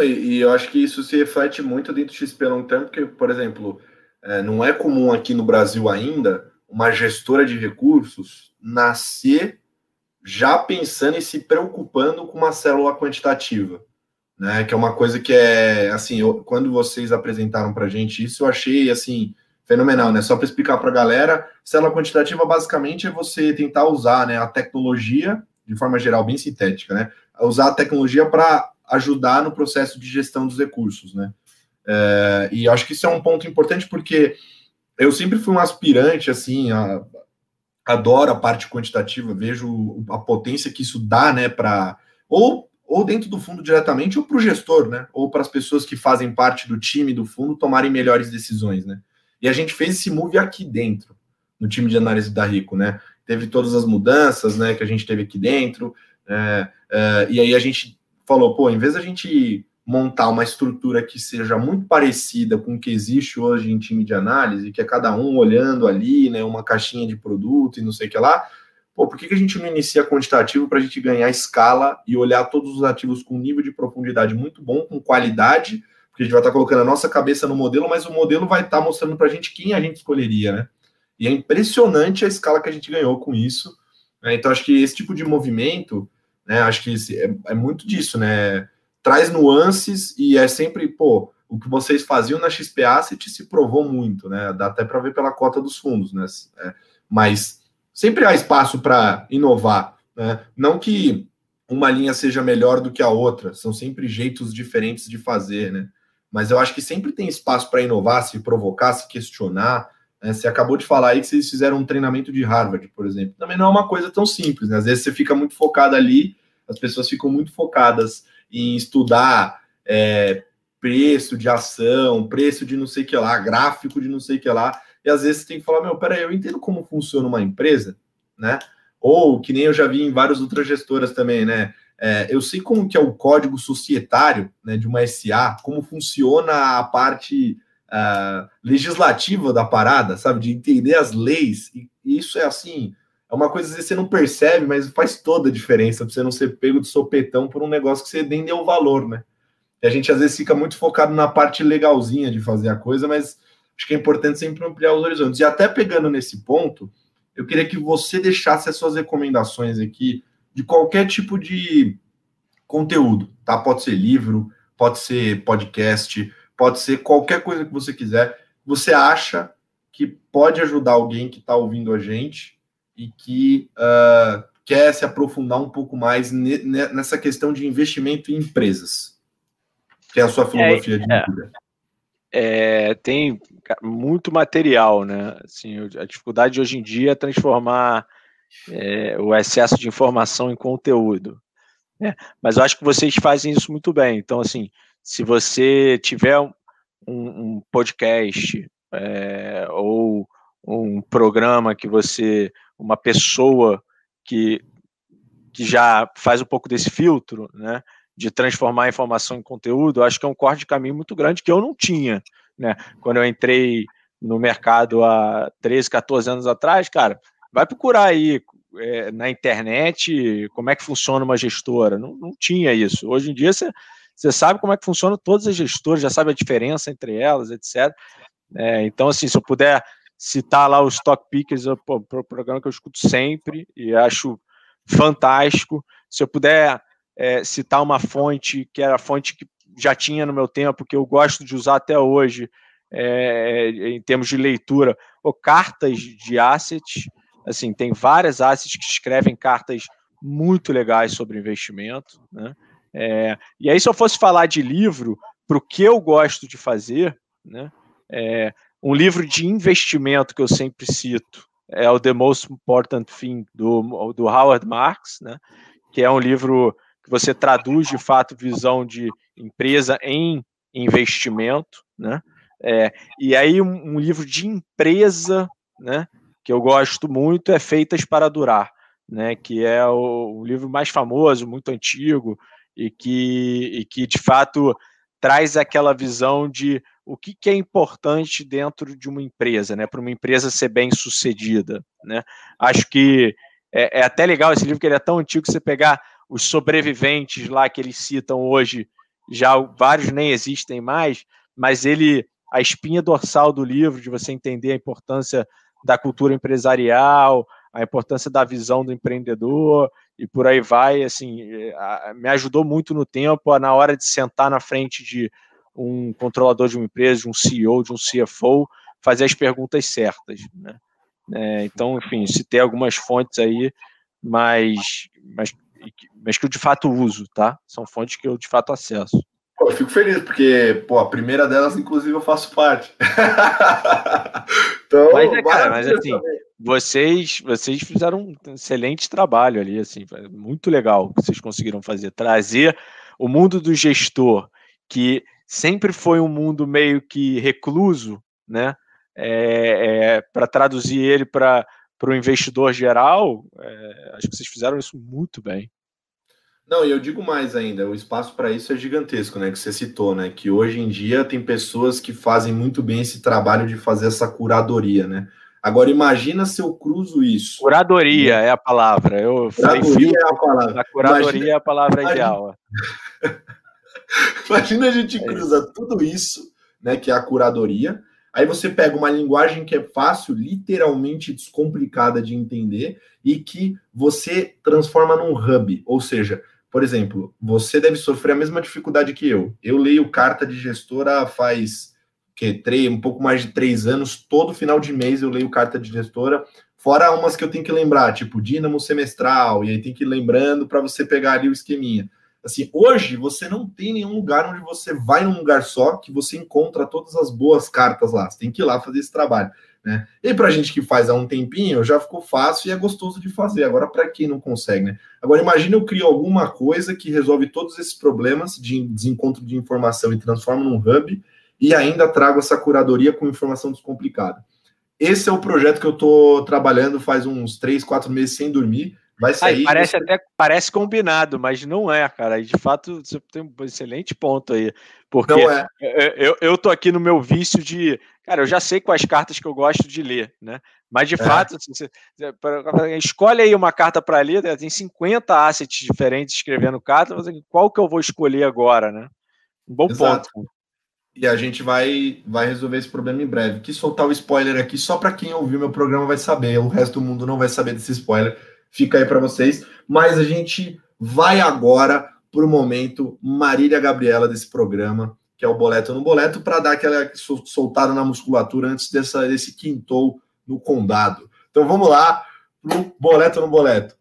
[SPEAKER 1] E, e eu acho que isso se reflete muito dentro do XP Long Term, porque, por exemplo, é, não é comum aqui no Brasil ainda uma gestora de recursos nascer já pensando e se preocupando com uma célula quantitativa, né? Que é uma coisa que é assim, eu, quando vocês apresentaram para gente isso, eu achei assim fenomenal, né? Só para explicar para a galera, célula quantitativa basicamente é você tentar usar, né, a tecnologia de forma geral bem sintética, né? Usar a tecnologia para ajudar no processo de gestão dos recursos, né? É, e acho que isso é um ponto importante porque eu sempre fui um aspirante, assim, a, adoro a parte quantitativa, vejo a potência que isso dá, né, para ou, ou dentro do fundo diretamente ou para o gestor, né, ou para as pessoas que fazem parte do time do fundo tomarem melhores decisões, né. E a gente fez esse move aqui dentro, no time de análise da Rico, né. Teve todas as mudanças, né, que a gente teve aqui dentro, é, é, e aí a gente falou, pô, em vez da gente montar uma estrutura que seja muito parecida com o que existe hoje em time de análise, que é cada um olhando ali, né, uma caixinha de produto e não sei o que lá, pô, por que, que a gente não inicia quantitativo para a gente ganhar escala e olhar todos os ativos com nível de profundidade muito bom, com qualidade, porque a gente vai estar tá colocando a nossa cabeça no modelo, mas o modelo vai estar tá mostrando para a gente quem a gente escolheria, né? E é impressionante a escala que a gente ganhou com isso. Né? Então, acho que esse tipo de movimento, né, acho que é, é muito disso, né? traz nuances e é sempre, pô, o que vocês faziam na XP Asset se provou muito, né? Dá até para ver pela cota dos fundos, né? É, mas sempre há espaço para inovar, né? Não que uma linha seja melhor do que a outra, são sempre jeitos diferentes de fazer, né? Mas eu acho que sempre tem espaço para inovar, se provocar, se questionar. Né? Você acabou de falar aí que vocês fizeram um treinamento de Harvard, por exemplo. Também não é uma coisa tão simples, né? Às vezes você fica muito focado ali, as pessoas ficam muito focadas em estudar é, preço de ação, preço de não sei o que lá, gráfico de não sei o que lá, e às vezes tem que falar, meu, peraí, eu entendo como funciona uma empresa, né? Ou, que nem eu já vi em várias outras gestoras também, né? É, eu sei como que é o código societário né, de uma SA, como funciona a parte uh, legislativa da parada, sabe? De entender as leis. E isso é assim, é uma coisa que você não percebe, mas faz toda a diferença para você não ser pego de sopetão por um negócio que você nem deu valor, né? E a gente às vezes fica muito focado na parte legalzinha de fazer a coisa, mas acho que é importante sempre ampliar os horizontes. E até pegando nesse ponto, eu queria que você deixasse as suas recomendações aqui de qualquer tipo de conteúdo, tá? Pode ser livro, pode ser podcast, pode ser qualquer coisa que você quiser. Você acha que pode ajudar alguém que está ouvindo a gente e que uh, quer se aprofundar um pouco mais nessa questão de investimento em empresas, que é a sua é, filosofia é, de vida.
[SPEAKER 2] É, tem muito material, né? Assim, a dificuldade hoje em dia é transformar é, o excesso de informação em conteúdo. Né? Mas eu acho que vocês fazem isso muito bem. Então, assim, se você tiver um, um podcast é, ou um programa que você uma pessoa que, que já faz um pouco desse filtro, né, de transformar a informação em conteúdo, acho que é um corte de caminho muito grande que eu não tinha, né, quando eu entrei no mercado há 13, 14 anos atrás, cara, vai procurar aí é, na internet como é que funciona uma gestora, não, não tinha isso, hoje em dia você, você sabe como é que funciona todas as gestoras, já sabe a diferença entre elas, etc., é, então, assim, se eu puder citar lá os Stock Pickers, o programa que eu escuto sempre e acho fantástico. Se eu puder é, citar uma fonte que era a fonte que já tinha no meu tempo, que eu gosto de usar até hoje, é, em termos de leitura, ou cartas de assets. Assim, tem várias assets que escrevem cartas muito legais sobre investimento. Né? É, e aí, se eu fosse falar de livro, para o que eu gosto de fazer, né? É, um livro de investimento que eu sempre cito é o The Most Important Thing, do, do Howard Marks, né? que é um livro que você traduz de fato visão de empresa em investimento, né? É, e aí um, um, livro de empresa, né, que eu gosto muito é Feitas para Durar, né, que é o, o livro mais famoso, muito antigo e que, e que de fato traz aquela visão de o que, que é importante dentro de uma empresa, né, para uma empresa ser bem sucedida, né. Acho que é, é até legal esse livro que ele é tão antigo que você pegar os sobreviventes lá que eles citam hoje, já vários nem existem mais, mas ele, a espinha dorsal do livro, de você entender a importância da cultura empresarial, a importância da visão do empreendedor e por aí vai, assim, me ajudou muito no tempo, na hora de sentar na frente de um controlador de uma empresa, de um CEO, de um CFO, fazer as perguntas certas, né? É, então, enfim, citei algumas fontes aí, mas, mas mas que eu de fato uso, tá? São fontes que eu de fato acesso.
[SPEAKER 1] Pô, eu fico feliz, porque, pô, a primeira delas, inclusive, eu faço parte.
[SPEAKER 2] então, mas, é, cara, mas assim, vocês, vocês fizeram um excelente trabalho ali, assim, muito legal que vocês conseguiram fazer, trazer o mundo do gestor, que sempre foi um mundo meio que recluso, né? É, é, para traduzir ele para o investidor geral, é, acho que vocês fizeram isso muito bem.
[SPEAKER 1] Não, e eu digo mais ainda, o espaço para isso é gigantesco, né? Que você citou, né? Que hoje em dia tem pessoas que fazem muito bem esse trabalho de fazer essa curadoria, né? Agora imagina se eu cruzo isso.
[SPEAKER 2] Curadoria é a palavra. Eu
[SPEAKER 1] curadoria é a palavra.
[SPEAKER 2] A curadoria imagina, é a palavra imagina, ideal.
[SPEAKER 1] imagina a gente é cruza tudo isso, né? Que é a curadoria. Aí você pega uma linguagem que é fácil, literalmente descomplicada de entender, e que você transforma num hub, ou seja, por exemplo, você deve sofrer a mesma dificuldade que eu. Eu leio carta de gestora faz que três, um pouco mais de três anos. Todo final de mês eu leio carta de gestora, fora umas que eu tenho que lembrar, tipo Dínamo semestral, e aí tem que ir lembrando para você pegar ali o esqueminha. Assim, hoje você não tem nenhum lugar onde você vai num lugar só que você encontra todas as boas cartas lá. Você tem que ir lá fazer esse trabalho. Né? E para gente que faz há um tempinho, já ficou fácil e é gostoso de fazer. Agora, para quem não consegue, né? Agora, imagine eu crio alguma coisa que resolve todos esses problemas de desencontro de informação e transforma num hub e ainda trago essa curadoria com informação descomplicada. Esse é o projeto que eu estou trabalhando faz uns três, quatro meses sem dormir. Vai sair.
[SPEAKER 2] Parece até parece combinado, mas não é, cara. E de fato, você tem um excelente ponto aí. Porque é. eu, eu tô aqui no meu vício de. Cara, eu já sei quais cartas que eu gosto de ler, né? Mas de é. fato, assim, você, escolhe aí uma carta para ler, né? tem 50 assets diferentes escrevendo carta, qual que eu vou escolher agora, né? Um bom Exato. ponto.
[SPEAKER 1] E a gente vai, vai resolver esse problema em breve. Que soltar o spoiler aqui só para quem ouviu meu programa vai saber, o resto do mundo não vai saber desse spoiler fica aí para vocês. Mas a gente vai agora para o momento Marília Gabriela desse programa, que é o Boleto no Boleto, para dar aquela soltada na musculatura antes dessa, desse quintou no condado. Então vamos lá pro Boleto no Boleto.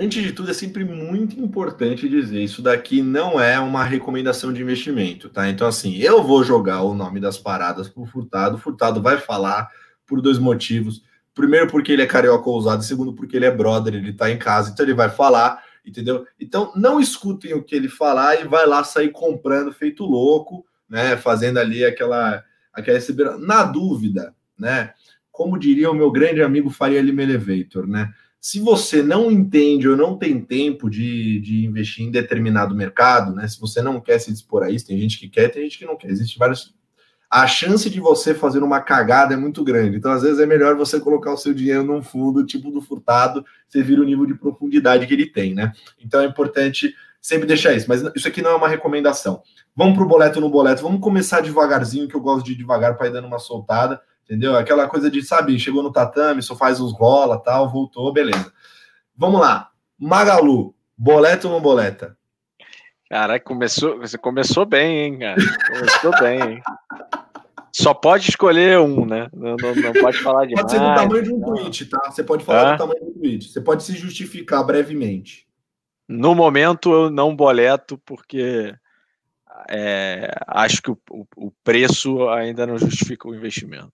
[SPEAKER 1] Antes de tudo, é sempre muito importante dizer: isso daqui não é uma recomendação de investimento, tá? Então, assim, eu vou jogar o nome das paradas pro Furtado. O Furtado vai falar por dois motivos. Primeiro, porque ele é carioca ousado, segundo, porque ele é brother, ele tá em casa, então ele vai falar, entendeu? Então, não escutem o que ele falar e vai lá sair comprando feito louco, né? Fazendo ali aquela. aquela Na dúvida, né? Como diria o meu grande amigo Faria Lima Elevator, né? Se você não entende ou não tem tempo de, de investir em determinado mercado, né? Se você não quer se dispor a isso, tem gente que quer, tem gente que não quer. Existe vários. A chance de você fazer uma cagada é muito grande. Então, às vezes, é melhor você colocar o seu dinheiro num fundo, tipo do furtado, você vira o nível de profundidade que ele tem, né? Então é importante sempre deixar isso. Mas isso aqui não é uma recomendação. Vamos para o boleto no boleto. Vamos começar devagarzinho, que eu gosto de devagar para ir dando uma soltada entendeu? Aquela coisa de, sabe, chegou no tatame, só faz uns rola, tal, voltou, beleza. Vamos lá. Magalu, boleta ou não boleta?
[SPEAKER 2] Caraca, começou, você começou bem, hein, cara? Começou bem, hein? Só pode escolher um, né? Não, não, não pode falar de
[SPEAKER 1] Pode ser do tamanho de um não. tweet, tá? Você pode falar do tamanho de um tweet. Você pode se justificar brevemente.
[SPEAKER 2] No momento, eu não boleto, porque é, acho que o, o preço ainda não justifica o investimento.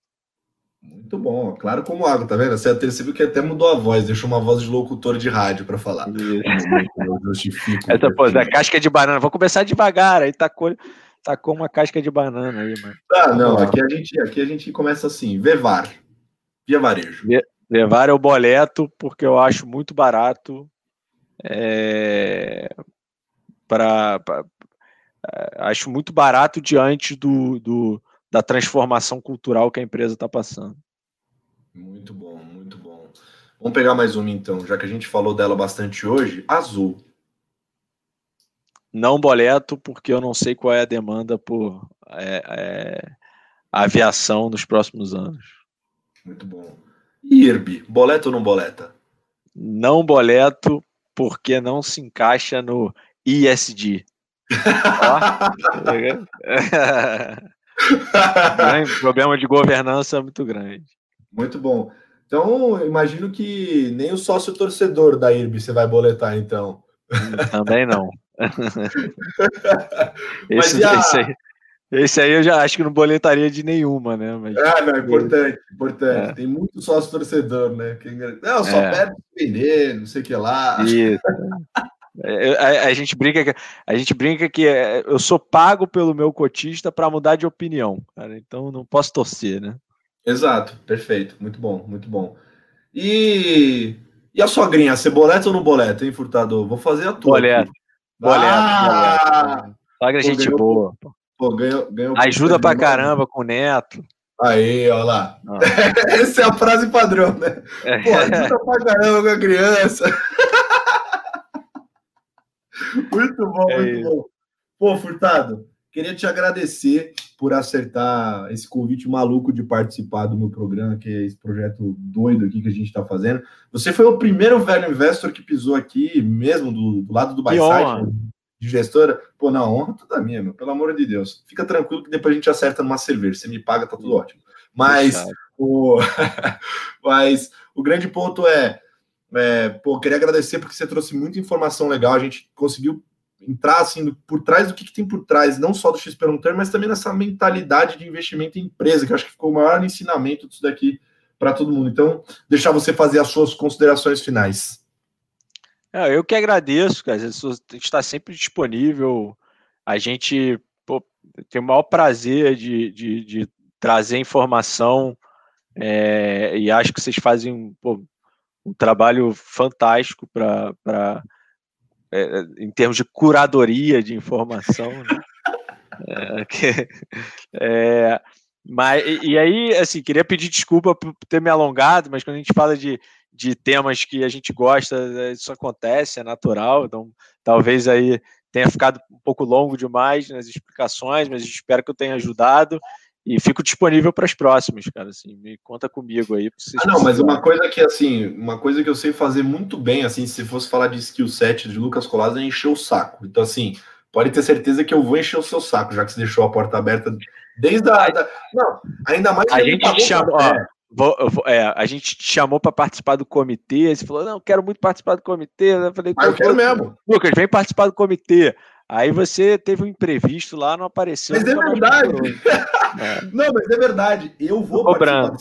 [SPEAKER 1] Muito bom, claro como água, tá vendo? Você, você viu que até mudou a voz, deixou uma voz de locutor de rádio para falar.
[SPEAKER 2] Eu justifico. Essa, pô, da casca de banana, vou começar devagar, aí tacou, tacou uma casca de banana aí, mano.
[SPEAKER 1] Ah, não, aqui a gente, aqui a gente começa assim, Vevar, via varejo.
[SPEAKER 2] Vevar é o boleto, porque eu acho muito barato é, para é, acho muito barato diante do, do da transformação cultural que a empresa está passando.
[SPEAKER 1] Muito bom, muito bom. Vamos pegar mais uma então, já que a gente falou dela bastante hoje. Azul.
[SPEAKER 2] Não boleto, porque eu não sei qual é a demanda por é, é, aviação nos próximos anos.
[SPEAKER 1] Muito bom. IRB, boleto ou não boleta?
[SPEAKER 2] Não boleto, porque não se encaixa no ISD. problema de governança muito grande.
[SPEAKER 1] Muito bom. Então, imagino que nem o sócio torcedor da IRB você vai boletar, então.
[SPEAKER 2] Também não. esse, a... esse, aí, esse, aí, eu já acho que não boletaria de nenhuma, né? Mas...
[SPEAKER 1] Ah, não, é importante, importante. É. Tem muito sócio torcedor, né? Que... Não, só é. pede vender, não sei o que lá. Isso.
[SPEAKER 2] É, a, a, gente brinca que, a gente brinca que é, eu sou pago pelo meu cotista para mudar de opinião, cara, então não posso torcer, né?
[SPEAKER 1] Exato, perfeito, muito bom, muito bom. E, e a sogrinha, você boleta ou não boleta, hein, Furtado? Vou fazer a tua.
[SPEAKER 2] Boleta. Boleta. Ah! Sogra gente ganhou, boa.
[SPEAKER 1] Pô, ganhou, ganhou
[SPEAKER 2] Ajuda pra caramba com o neto.
[SPEAKER 1] Aí, olha lá. Essa é a frase padrão, né? É. Pô, ajuda pra caramba com a criança. muito bom, é muito isso. bom. Pô, Furtado, queria te agradecer por acertar esse convite maluco de participar do meu programa, que é esse projeto doido aqui que a gente está fazendo. Você foi o primeiro velho investor que pisou aqui, mesmo do, do lado do Byside, de gestora. Pô, na honra toda minha, meu, pelo amor de Deus. Fica tranquilo que depois a gente acerta numa cerveja. Você me paga, tá tudo ótimo. Mas o, mas o grande ponto é, é, pô, queria agradecer porque você trouxe muita informação legal. A gente conseguiu entrar assim por trás do que, que, tem por trás, não só do XP Long Term, mas também nessa mentalidade de investimento em empresa, que acho que ficou o maior ensinamento disso daqui para todo mundo. Então, deixar você fazer as suas considerações finais.
[SPEAKER 2] É, eu que agradeço, cara. Está sempre disponível. A gente pô, tem o maior prazer de, de, de trazer informação é, e acho que vocês fazem pô, um trabalho fantástico para é, em termos de curadoria de informação. Né? É, que, é, mas, e, e, aí, assim, queria pedir desculpa por ter me alongado, mas quando a gente fala de, de temas que a gente gosta, é, isso acontece, é natural, então talvez aí tenha ficado um pouco longo demais nas explicações, mas espero que eu tenha ajudado. E fico disponível para as próximas, cara. Assim, me conta comigo aí.
[SPEAKER 1] Ah, não, mas uma coisa que assim, uma coisa que eu sei fazer muito bem, assim, se fosse falar de skill set de Lucas Colas, é encher o saco. Então, assim, pode ter certeza que eu vou encher o seu saco, já que você deixou a porta aberta desde a. Da... Não, ainda mais
[SPEAKER 2] a gente te chamou, ó, vou, vou, é, a gente te chamou para participar do comitê. Você falou, não, quero muito participar do comitê. Eu falei,
[SPEAKER 1] ah, eu quero mesmo.
[SPEAKER 2] Lucas, vem participar do comitê. Aí você teve um imprevisto lá, não apareceu.
[SPEAKER 1] Mas é verdade. É. Não, mas é verdade. Eu vou
[SPEAKER 2] participar.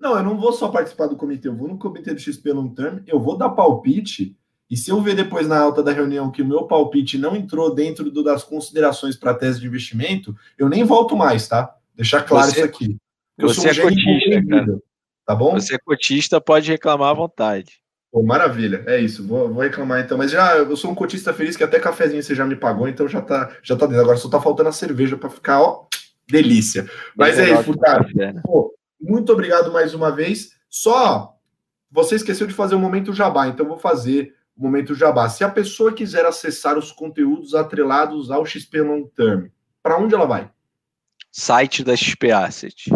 [SPEAKER 1] Não, eu não vou só participar do comitê, eu vou no comitê do XP Long Term, eu vou dar palpite. E se eu ver depois na alta da reunião que o meu palpite não entrou dentro do, das considerações para tese de investimento, eu nem volto mais, tá? Deixar claro você, isso aqui.
[SPEAKER 2] Eu você um é cotista, cara. Tá bom? Você é cotista, pode reclamar à vontade.
[SPEAKER 1] Pô, maravilha, é isso. Vou, vou, reclamar então. Mas já eu sou um cotista feliz que até cafezinho você já me pagou, então já tá, já tá dentro. Agora só tá faltando a cerveja para ficar, ó, delícia. Mas é isso, Furtado. Né? muito obrigado mais uma vez. Só você esqueceu de fazer o momento jabá, então vou fazer o momento jabá. Se a pessoa quiser acessar os conteúdos atrelados ao XP Long Term, para onde ela vai?
[SPEAKER 2] Site da XP Asset.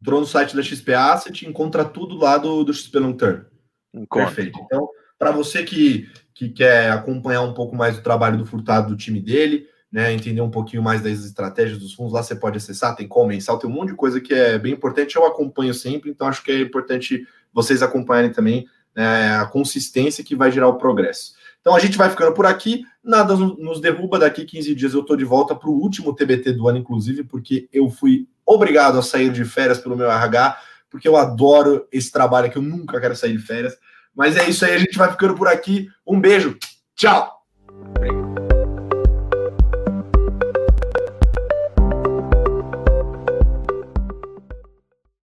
[SPEAKER 1] Entrou no site da XP Asset, encontra tudo lá do, do XP Long Term. Encontro. Perfeito. Então, para você que, que quer acompanhar um pouco mais do trabalho do Furtado, do time dele, né, entender um pouquinho mais das estratégias dos fundos, lá você pode acessar, tem como mensal, tem um monte de coisa que é bem importante, eu acompanho sempre, então acho que é importante vocês acompanharem também né, a consistência que vai gerar o progresso. Então a gente vai ficando por aqui, nada nos derruba, daqui 15 dias eu estou de volta para o último TBT do ano, inclusive, porque eu fui obrigado a sair de férias pelo meu RH, porque eu adoro esse trabalho aqui, eu nunca quero sair de férias. Mas é isso aí, a gente vai ficando por aqui. Um beijo, tchau!